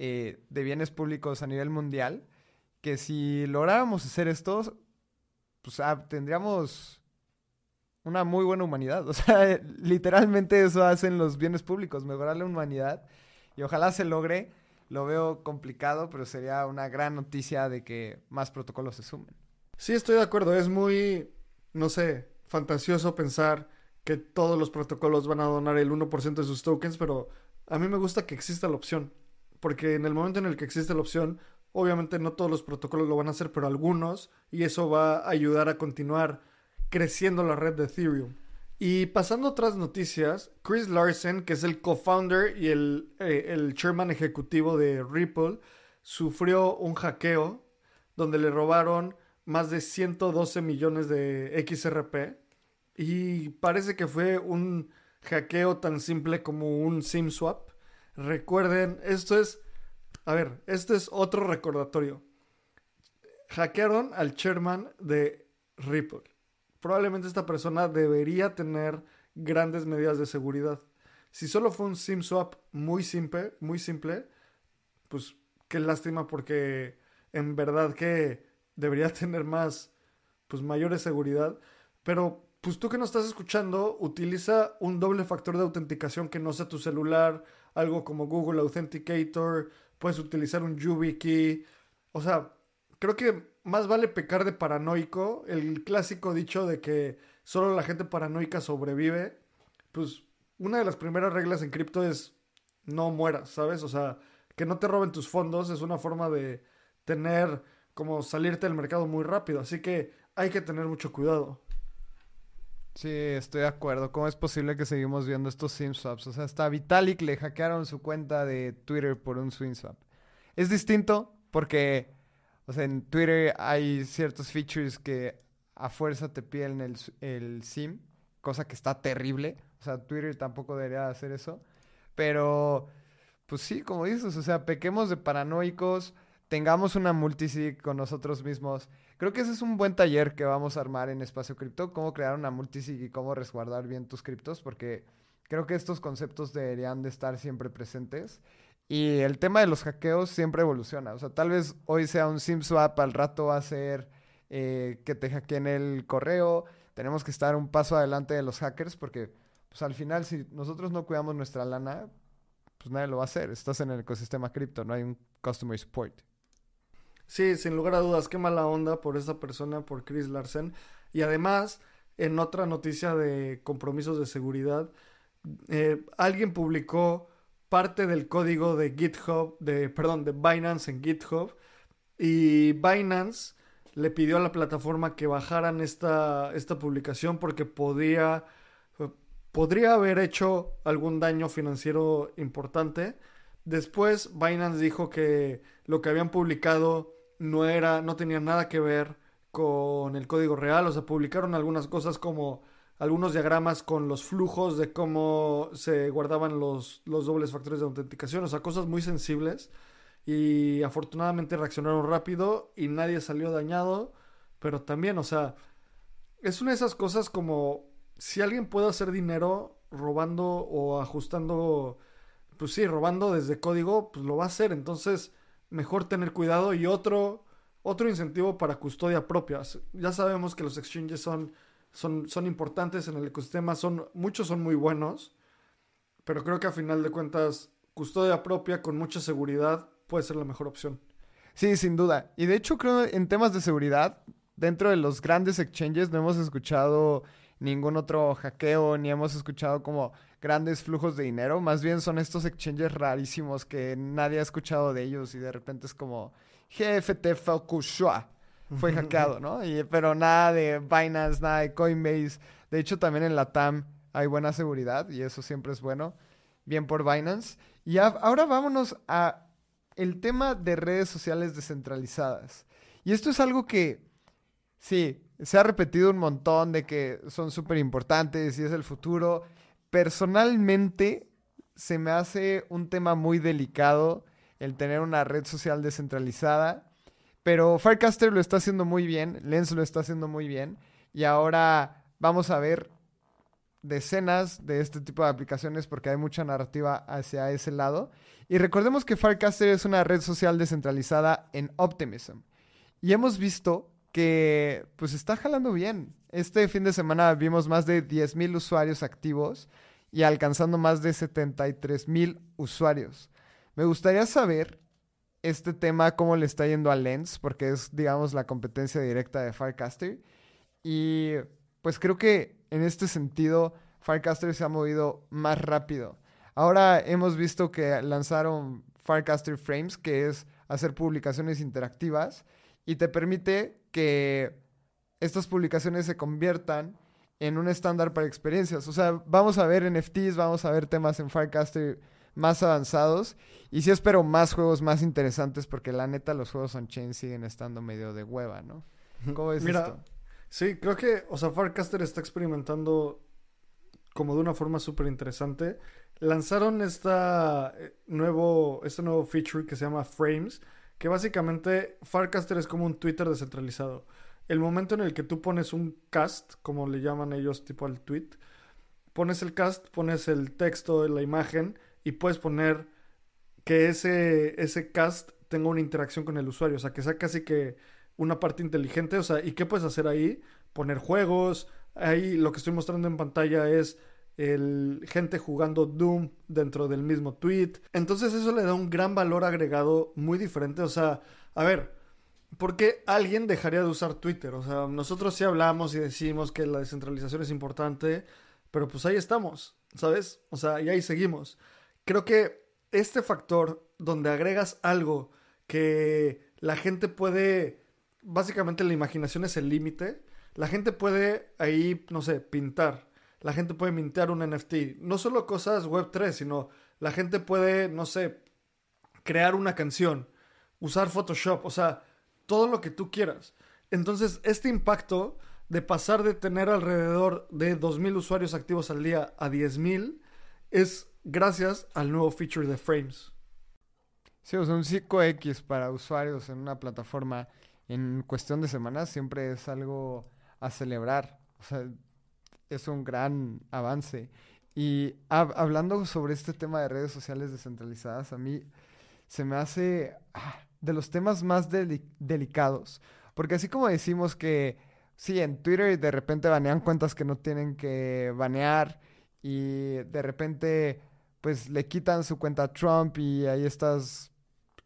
eh, de bienes públicos a nivel mundial, que si lográramos hacer esto, pues ah, tendríamos una muy buena humanidad. O sea, literalmente eso hacen los bienes públicos, mejorar la humanidad. Y ojalá se logre. Lo veo complicado, pero sería una gran noticia de que más protocolos se sumen. Sí, estoy de acuerdo. Es muy, no sé, fantasioso pensar que todos los protocolos van a donar el 1% de sus tokens, pero a mí me gusta que exista la opción porque en el momento en el que existe la opción, obviamente no todos los protocolos lo van a hacer, pero algunos, y eso va a ayudar a continuar creciendo la red de Ethereum. Y pasando a otras noticias, Chris Larsen, que es el co-founder y el, eh, el chairman ejecutivo de Ripple, sufrió un hackeo donde le robaron más de 112 millones de XRP. Y parece que fue un hackeo tan simple como un SIM swap. Recuerden, esto es, a ver, este es otro recordatorio. hackearon al chairman de Ripple. Probablemente esta persona debería tener grandes medidas de seguridad. Si solo fue un SIM swap muy simple, muy simple, pues qué lástima porque en verdad que debería tener más, pues mayores seguridad. Pero pues tú que nos estás escuchando, utiliza un doble factor de autenticación que no sea tu celular, algo como Google Authenticator, puedes utilizar un YubiKey. O sea, creo que más vale pecar de paranoico, el clásico dicho de que solo la gente paranoica sobrevive. Pues una de las primeras reglas en cripto es no mueras, ¿sabes? O sea, que no te roben tus fondos es una forma de tener como salirte del mercado muy rápido, así que hay que tener mucho cuidado. Sí, estoy de acuerdo. ¿Cómo es posible que seguimos viendo estos SIM swaps? O sea, hasta Vitalik le hackearon su cuenta de Twitter por un SIM swap. Es distinto porque, o sea, en Twitter hay ciertos features que a fuerza te piden el, el SIM, cosa que está terrible. O sea, Twitter tampoco debería hacer eso. Pero, pues sí, como dices, o sea, pequemos de paranoicos, tengamos una multisig con nosotros mismos. Creo que ese es un buen taller que vamos a armar en Espacio Cripto, cómo crear una multisig y cómo resguardar bien tus criptos, porque creo que estos conceptos deberían de estar siempre presentes. Y el tema de los hackeos siempre evoluciona. O sea, tal vez hoy sea un SIM swap, al rato va a ser eh, que te hackeen el correo. Tenemos que estar un paso adelante de los hackers porque, pues al final, si nosotros no cuidamos nuestra lana, pues nadie lo va a hacer. Estás en el ecosistema cripto, no hay un customer support. Sí, sin lugar a dudas, qué mala onda por esa persona, por Chris Larsen. Y además, en otra noticia de compromisos de seguridad, eh, alguien publicó parte del código de GitHub, de, perdón, de Binance en GitHub. Y Binance le pidió a la plataforma que bajaran esta, esta publicación porque podía, podría haber hecho algún daño financiero importante. Después Binance dijo que lo que habían publicado no era, no tenía nada que ver con el código real. O sea, publicaron algunas cosas como algunos diagramas con los flujos de cómo se guardaban los, los dobles factores de autenticación. O sea, cosas muy sensibles. Y afortunadamente reaccionaron rápido y nadie salió dañado. Pero también, o sea, es una de esas cosas como si alguien puede hacer dinero robando o ajustando, pues sí, robando desde código, pues lo va a hacer. Entonces, mejor tener cuidado y otro, otro incentivo para custodia propia. Ya sabemos que los exchanges son, son, son importantes en el ecosistema, son, muchos son muy buenos, pero creo que a final de cuentas custodia propia con mucha seguridad puede ser la mejor opción. Sí, sin duda. Y de hecho creo en temas de seguridad, dentro de los grandes exchanges no hemos escuchado ningún otro hackeo, ni hemos escuchado como grandes flujos de dinero. Más bien son estos exchanges rarísimos que nadie ha escuchado de ellos y de repente es como GFT Fukushua fue hackeado, ¿no? Y, pero nada de Binance, nada de Coinbase. De hecho, también en la TAM hay buena seguridad y eso siempre es bueno. Bien por Binance. Y ahora vámonos a el tema de redes sociales descentralizadas. Y esto es algo que, sí, se ha repetido un montón de que son súper importantes y es el futuro. Personalmente, se me hace un tema muy delicado el tener una red social descentralizada. Pero Firecaster lo está haciendo muy bien, Lens lo está haciendo muy bien. Y ahora vamos a ver decenas de este tipo de aplicaciones porque hay mucha narrativa hacia ese lado. Y recordemos que Firecaster es una red social descentralizada en Optimism. Y hemos visto que pues está jalando bien. Este fin de semana vimos más de 10.000 usuarios activos y alcanzando más de 73.000 usuarios. Me gustaría saber este tema, cómo le está yendo a Lens, porque es, digamos, la competencia directa de Firecaster. Y pues creo que en este sentido, Firecaster se ha movido más rápido. Ahora hemos visto que lanzaron Firecaster Frames, que es hacer publicaciones interactivas y te permite que estas publicaciones se conviertan en un estándar para experiencias. O sea, vamos a ver NFTs, vamos a ver temas en Firecaster más avanzados. Y sí espero más juegos más interesantes porque la neta los juegos on-chain siguen estando medio de hueva, ¿no? ¿Cómo es Mira, esto? Sí, creo que, o sea, Firecaster está experimentando como de una forma súper interesante. Lanzaron esta eh, nuevo, este nuevo feature que se llama Frames, que básicamente Farcaster es como un Twitter descentralizado. El momento en el que tú pones un cast, como le llaman ellos tipo al tweet, pones el cast, pones el texto, la imagen y puedes poner que ese, ese cast tenga una interacción con el usuario, o sea, que sea casi que una parte inteligente, o sea, ¿y qué puedes hacer ahí? Poner juegos, ahí lo que estoy mostrando en pantalla es el gente jugando Doom dentro del mismo tweet. Entonces eso le da un gran valor agregado muy diferente. O sea, a ver, ¿por qué alguien dejaría de usar Twitter? O sea, nosotros sí hablamos y decimos que la descentralización es importante, pero pues ahí estamos, ¿sabes? O sea, y ahí seguimos. Creo que este factor donde agregas algo que la gente puede, básicamente la imaginación es el límite, la gente puede ahí, no sé, pintar la gente puede mintear un NFT. No solo cosas Web3, sino la gente puede, no sé, crear una canción, usar Photoshop, o sea, todo lo que tú quieras. Entonces, este impacto de pasar de tener alrededor de 2.000 usuarios activos al día a 10.000 es gracias al nuevo feature de Frames. Sí, o sea, un 5X para usuarios en una plataforma en cuestión de semanas siempre es algo a celebrar. O sea, es un gran avance. Y hablando sobre este tema de redes sociales descentralizadas, a mí se me hace ah, de los temas más delicados. Porque así como decimos que, sí, en Twitter de repente banean cuentas que no tienen que banear y de repente pues le quitan su cuenta a Trump y ahí estás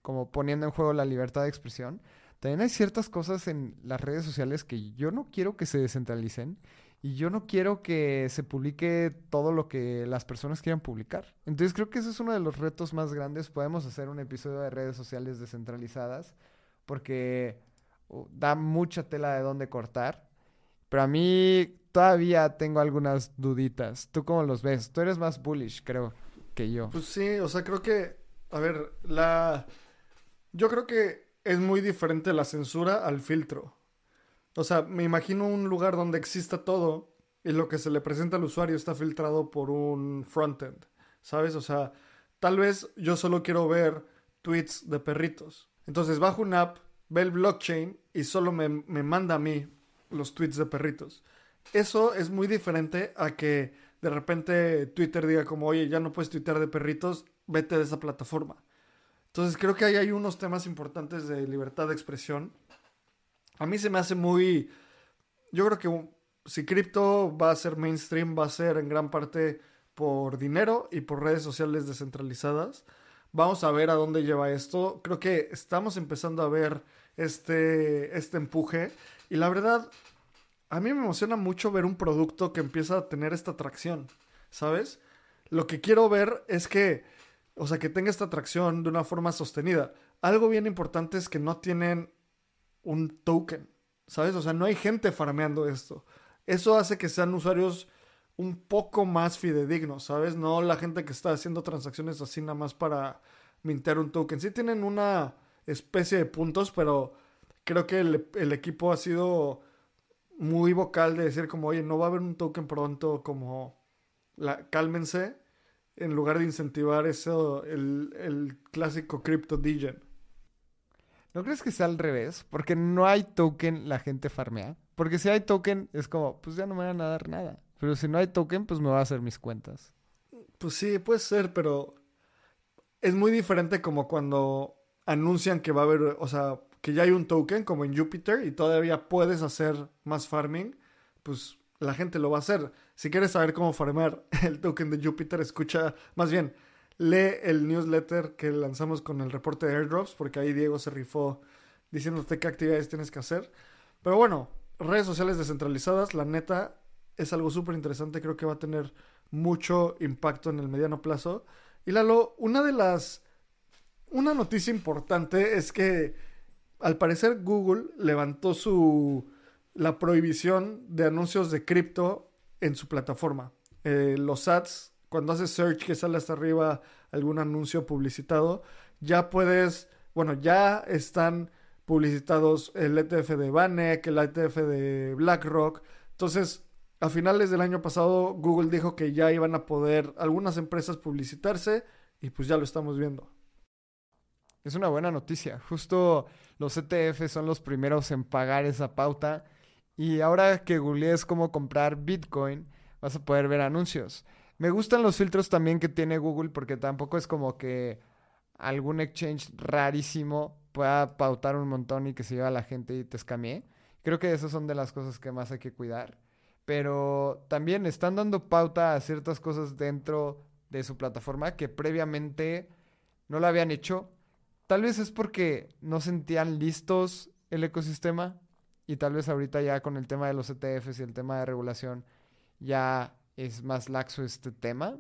como poniendo en juego la libertad de expresión. También hay ciertas cosas en las redes sociales que yo no quiero que se descentralicen y yo no quiero que se publique todo lo que las personas quieran publicar. Entonces creo que ese es uno de los retos más grandes. Podemos hacer un episodio de redes sociales descentralizadas porque uh, da mucha tela de dónde cortar. Pero a mí todavía tengo algunas duditas. ¿Tú cómo los ves? Tú eres más bullish, creo, que yo. Pues sí, o sea, creo que, a ver, la... Yo creo que es muy diferente la censura al filtro. O sea, me imagino un lugar donde exista todo y lo que se le presenta al usuario está filtrado por un frontend, ¿sabes? O sea, tal vez yo solo quiero ver tweets de perritos. Entonces bajo una app, ve el blockchain y solo me, me manda a mí los tweets de perritos. Eso es muy diferente a que de repente Twitter diga como, oye, ya no puedes tuitear de perritos, vete de esa plataforma. Entonces creo que ahí hay unos temas importantes de libertad de expresión a mí se me hace muy... Yo creo que si cripto va a ser mainstream, va a ser en gran parte por dinero y por redes sociales descentralizadas. Vamos a ver a dónde lleva esto. Creo que estamos empezando a ver este, este empuje. Y la verdad, a mí me emociona mucho ver un producto que empieza a tener esta atracción, ¿sabes? Lo que quiero ver es que, o sea, que tenga esta atracción de una forma sostenida. Algo bien importante es que no tienen un token, ¿sabes? O sea, no hay gente farmeando esto. Eso hace que sean usuarios un poco más fidedignos, ¿sabes? No la gente que está haciendo transacciones así nada más para mintear un token. Sí tienen una especie de puntos, pero creo que el, equipo ha sido muy vocal de decir como, oye, no va a haber un token pronto, como, la, cálmense, en lugar de incentivar eso, el, el clásico crypto degen. ¿No crees que sea al revés? Porque no hay token, la gente farmea. Porque si hay token, es como, pues ya no me van a dar nada. Pero si no hay token, pues me va a hacer mis cuentas. Pues sí, puede ser, pero es muy diferente como cuando anuncian que va a haber, o sea, que ya hay un token como en Jupiter y todavía puedes hacer más farming, pues la gente lo va a hacer. Si quieres saber cómo farmear el token de Jupiter, escucha, más bien, lee el newsletter que lanzamos con el reporte de airdrops, porque ahí Diego se rifó diciéndote qué actividades tienes que hacer. Pero bueno, redes sociales descentralizadas, la neta, es algo súper interesante, creo que va a tener mucho impacto en el mediano plazo. Y Lalo, una de las... Una noticia importante es que al parecer Google levantó su... la prohibición de anuncios de cripto en su plataforma. Eh, los ads cuando haces search que sale hasta arriba algún anuncio publicitado, ya puedes, bueno, ya están publicitados el ETF de Banek, el ETF de BlackRock. Entonces, a finales del año pasado, Google dijo que ya iban a poder algunas empresas publicitarse y pues ya lo estamos viendo. Es una buena noticia. Justo los ETF son los primeros en pagar esa pauta. Y ahora que googlees cómo comprar Bitcoin, vas a poder ver anuncios. Me gustan los filtros también que tiene Google porque tampoco es como que algún exchange rarísimo pueda pautar un montón y que se lleva a la gente y te escamee. Creo que esas son de las cosas que más hay que cuidar. Pero también están dando pauta a ciertas cosas dentro de su plataforma que previamente no lo habían hecho. Tal vez es porque no sentían listos el ecosistema y tal vez ahorita ya con el tema de los ETFs y el tema de regulación ya es más laxo este tema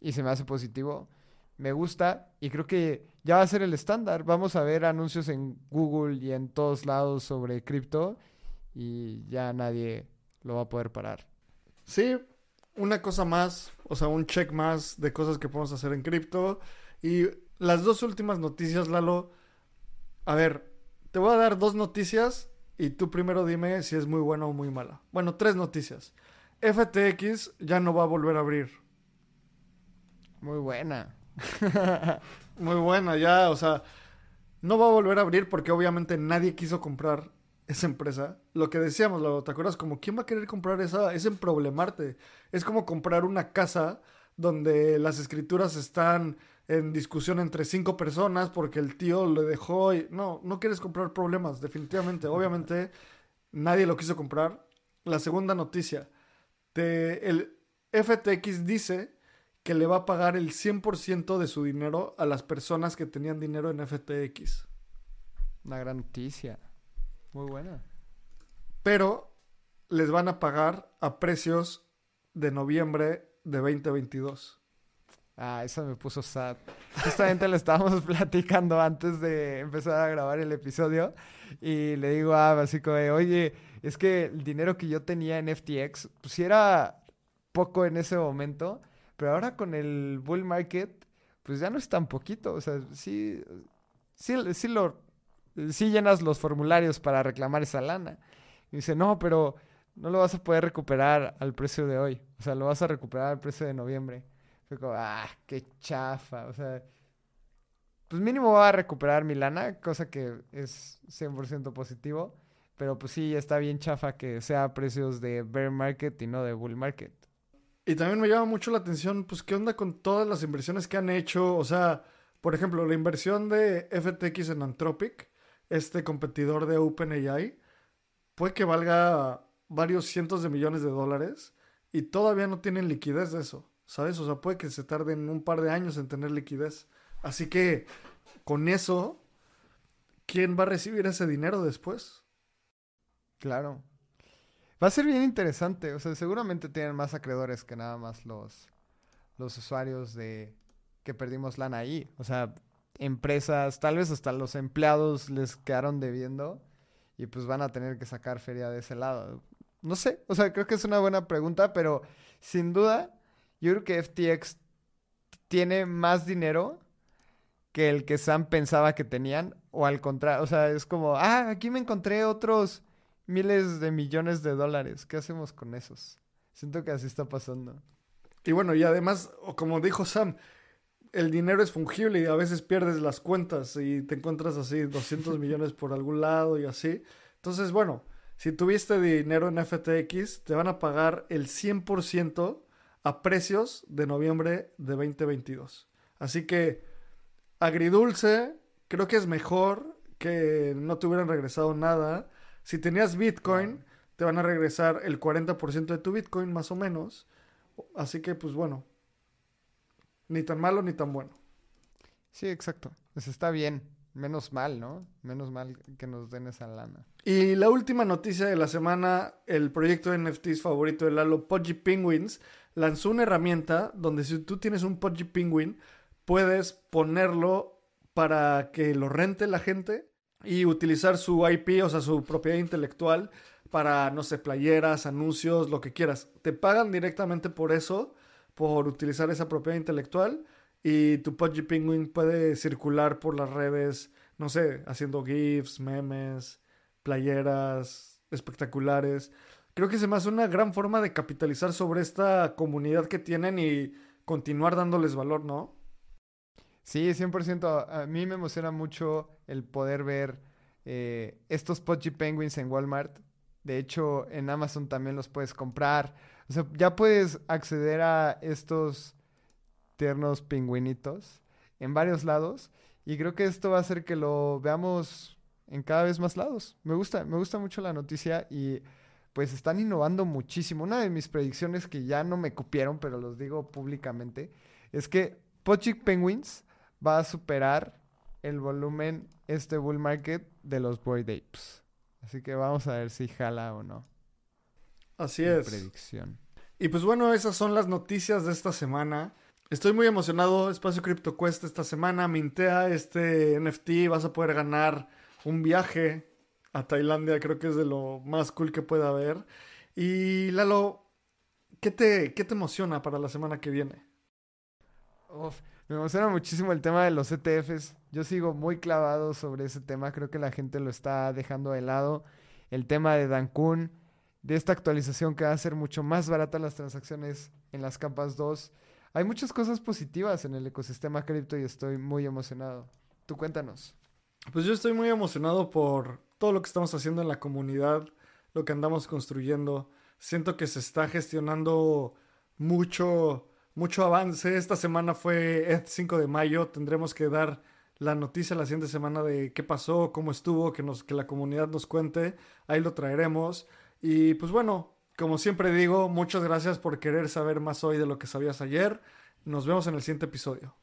y se me hace positivo. Me gusta y creo que ya va a ser el estándar. Vamos a ver anuncios en Google y en todos lados sobre cripto y ya nadie lo va a poder parar. Sí, una cosa más, o sea, un check más de cosas que podemos hacer en cripto. Y las dos últimas noticias, Lalo. A ver, te voy a dar dos noticias y tú primero dime si es muy buena o muy mala. Bueno, tres noticias. FTX ya no va a volver a abrir. Muy buena. muy buena, ya, o sea, no va a volver a abrir porque obviamente nadie quiso comprar esa empresa. Lo que decíamos, ¿te acuerdas? Como, ¿quién va a querer comprar esa? Es en problemarte. Es como comprar una casa donde las escrituras están en discusión entre cinco personas porque el tío le dejó y... No, no quieres comprar problemas, definitivamente. Obviamente, nadie lo quiso comprar. La segunda noticia. De el FTX dice que le va a pagar el 100% de su dinero a las personas que tenían dinero en FTX. Una gran noticia. Muy buena. Pero les van a pagar a precios de noviembre de 2022. Ah, eso me puso sad. Justamente lo estábamos platicando antes de empezar a grabar el episodio. Y le digo a Básico, oye, es que el dinero que yo tenía en FTX, pues sí era poco en ese momento, pero ahora con el bull market, pues ya no es tan poquito. O sea, sí, sí, sí lo si llenas los formularios para reclamar esa lana. Y dice, no, pero no lo vas a poder recuperar al precio de hoy. O sea, lo vas a recuperar al precio de noviembre. Fue como, ah, qué chafa. O sea, pues mínimo va a recuperar mi lana, cosa que es 100% positivo. Pero pues sí, está bien chafa que sea a precios de bear market y no de bull market. Y también me llama mucho la atención, pues, ¿qué onda con todas las inversiones que han hecho? O sea, por ejemplo, la inversión de FTX en Anthropic este competidor de OpenAI, puede que valga varios cientos de millones de dólares y todavía no tienen liquidez de eso, ¿sabes? O sea, puede que se tarden un par de años en tener liquidez. Así que con eso, ¿quién va a recibir ese dinero después? Claro. Va a ser bien interesante. O sea, seguramente tienen más acreedores que nada más los, los usuarios de que perdimos lana ahí. O sea, empresas, tal vez hasta los empleados les quedaron debiendo y pues van a tener que sacar feria de ese lado. No sé, o sea, creo que es una buena pregunta, pero sin duda, yo creo que FTX tiene más dinero que el que Sam pensaba que tenían, o al contrario, o sea, es como, ah, aquí me encontré otros miles de millones de dólares, ¿qué hacemos con esos? Siento que así está pasando. Y bueno, y además, como dijo Sam, el dinero es fungible y a veces pierdes las cuentas y te encuentras así 200 millones por algún lado y así. Entonces, bueno, si tuviste dinero en FTX, te van a pagar el 100% a precios de noviembre de 2022. Así que, agridulce, creo que es mejor que no te hubieran regresado nada. Si tenías Bitcoin, te van a regresar el 40% de tu Bitcoin más o menos. Así que, pues bueno, ni tan malo ni tan bueno. Sí, exacto. Pues está bien. Menos mal, ¿no? Menos mal que nos den esa lana. Y la última noticia de la semana, el proyecto de NFTs favorito de Lalo, Pudgy Penguins, lanzó una herramienta donde si tú tienes un Pudgy Penguin, puedes ponerlo para que lo rente la gente y utilizar su IP, o sea, su propiedad intelectual para, no sé, playeras, anuncios, lo que quieras. Te pagan directamente por eso por utilizar esa propiedad intelectual y tu Pudgy Penguin puede circular por las redes, no sé, haciendo GIFs, memes, playeras espectaculares. Creo que se me hace una gran forma de capitalizar sobre esta comunidad que tienen y continuar dándoles valor, ¿no? Sí, 100%. A mí me emociona mucho el poder ver eh, estos Pochi Penguins en Walmart. De hecho, en Amazon también los puedes comprar. O sea, ya puedes acceder a estos tiernos pingüinitos en varios lados. Y creo que esto va a hacer que lo veamos en cada vez más lados. Me gusta, me gusta mucho la noticia y pues están innovando muchísimo. Una de mis predicciones que ya no me cupieron, pero los digo públicamente, es que Pochi Penguins va a superar el volumen este bull market de los Boyd Apes. Así que vamos a ver si jala o no. Así Mi es. Predicción. Y pues bueno, esas son las noticias de esta semana. Estoy muy emocionado. Espacio Cripto Cuesta esta semana. Mintea este NFT. Vas a poder ganar un viaje a Tailandia. Creo que es de lo más cool que pueda haber. Y Lalo, ¿qué te, qué te emociona para la semana que viene? Uf, me emociona muchísimo el tema de los ETFs. Yo sigo muy clavado sobre ese tema. Creo que la gente lo está dejando de lado. El tema de Dankun, de esta actualización que va a hacer mucho más baratas las transacciones en las capas 2. Hay muchas cosas positivas en el ecosistema cripto y estoy muy emocionado. Tú cuéntanos. Pues yo estoy muy emocionado por todo lo que estamos haciendo en la comunidad, lo que andamos construyendo. Siento que se está gestionando mucho, mucho avance. Esta semana fue el 5 de mayo. Tendremos que dar la noticia la siguiente semana de qué pasó, cómo estuvo, que, nos, que la comunidad nos cuente. Ahí lo traeremos. Y pues bueno, como siempre digo, muchas gracias por querer saber más hoy de lo que sabías ayer. Nos vemos en el siguiente episodio.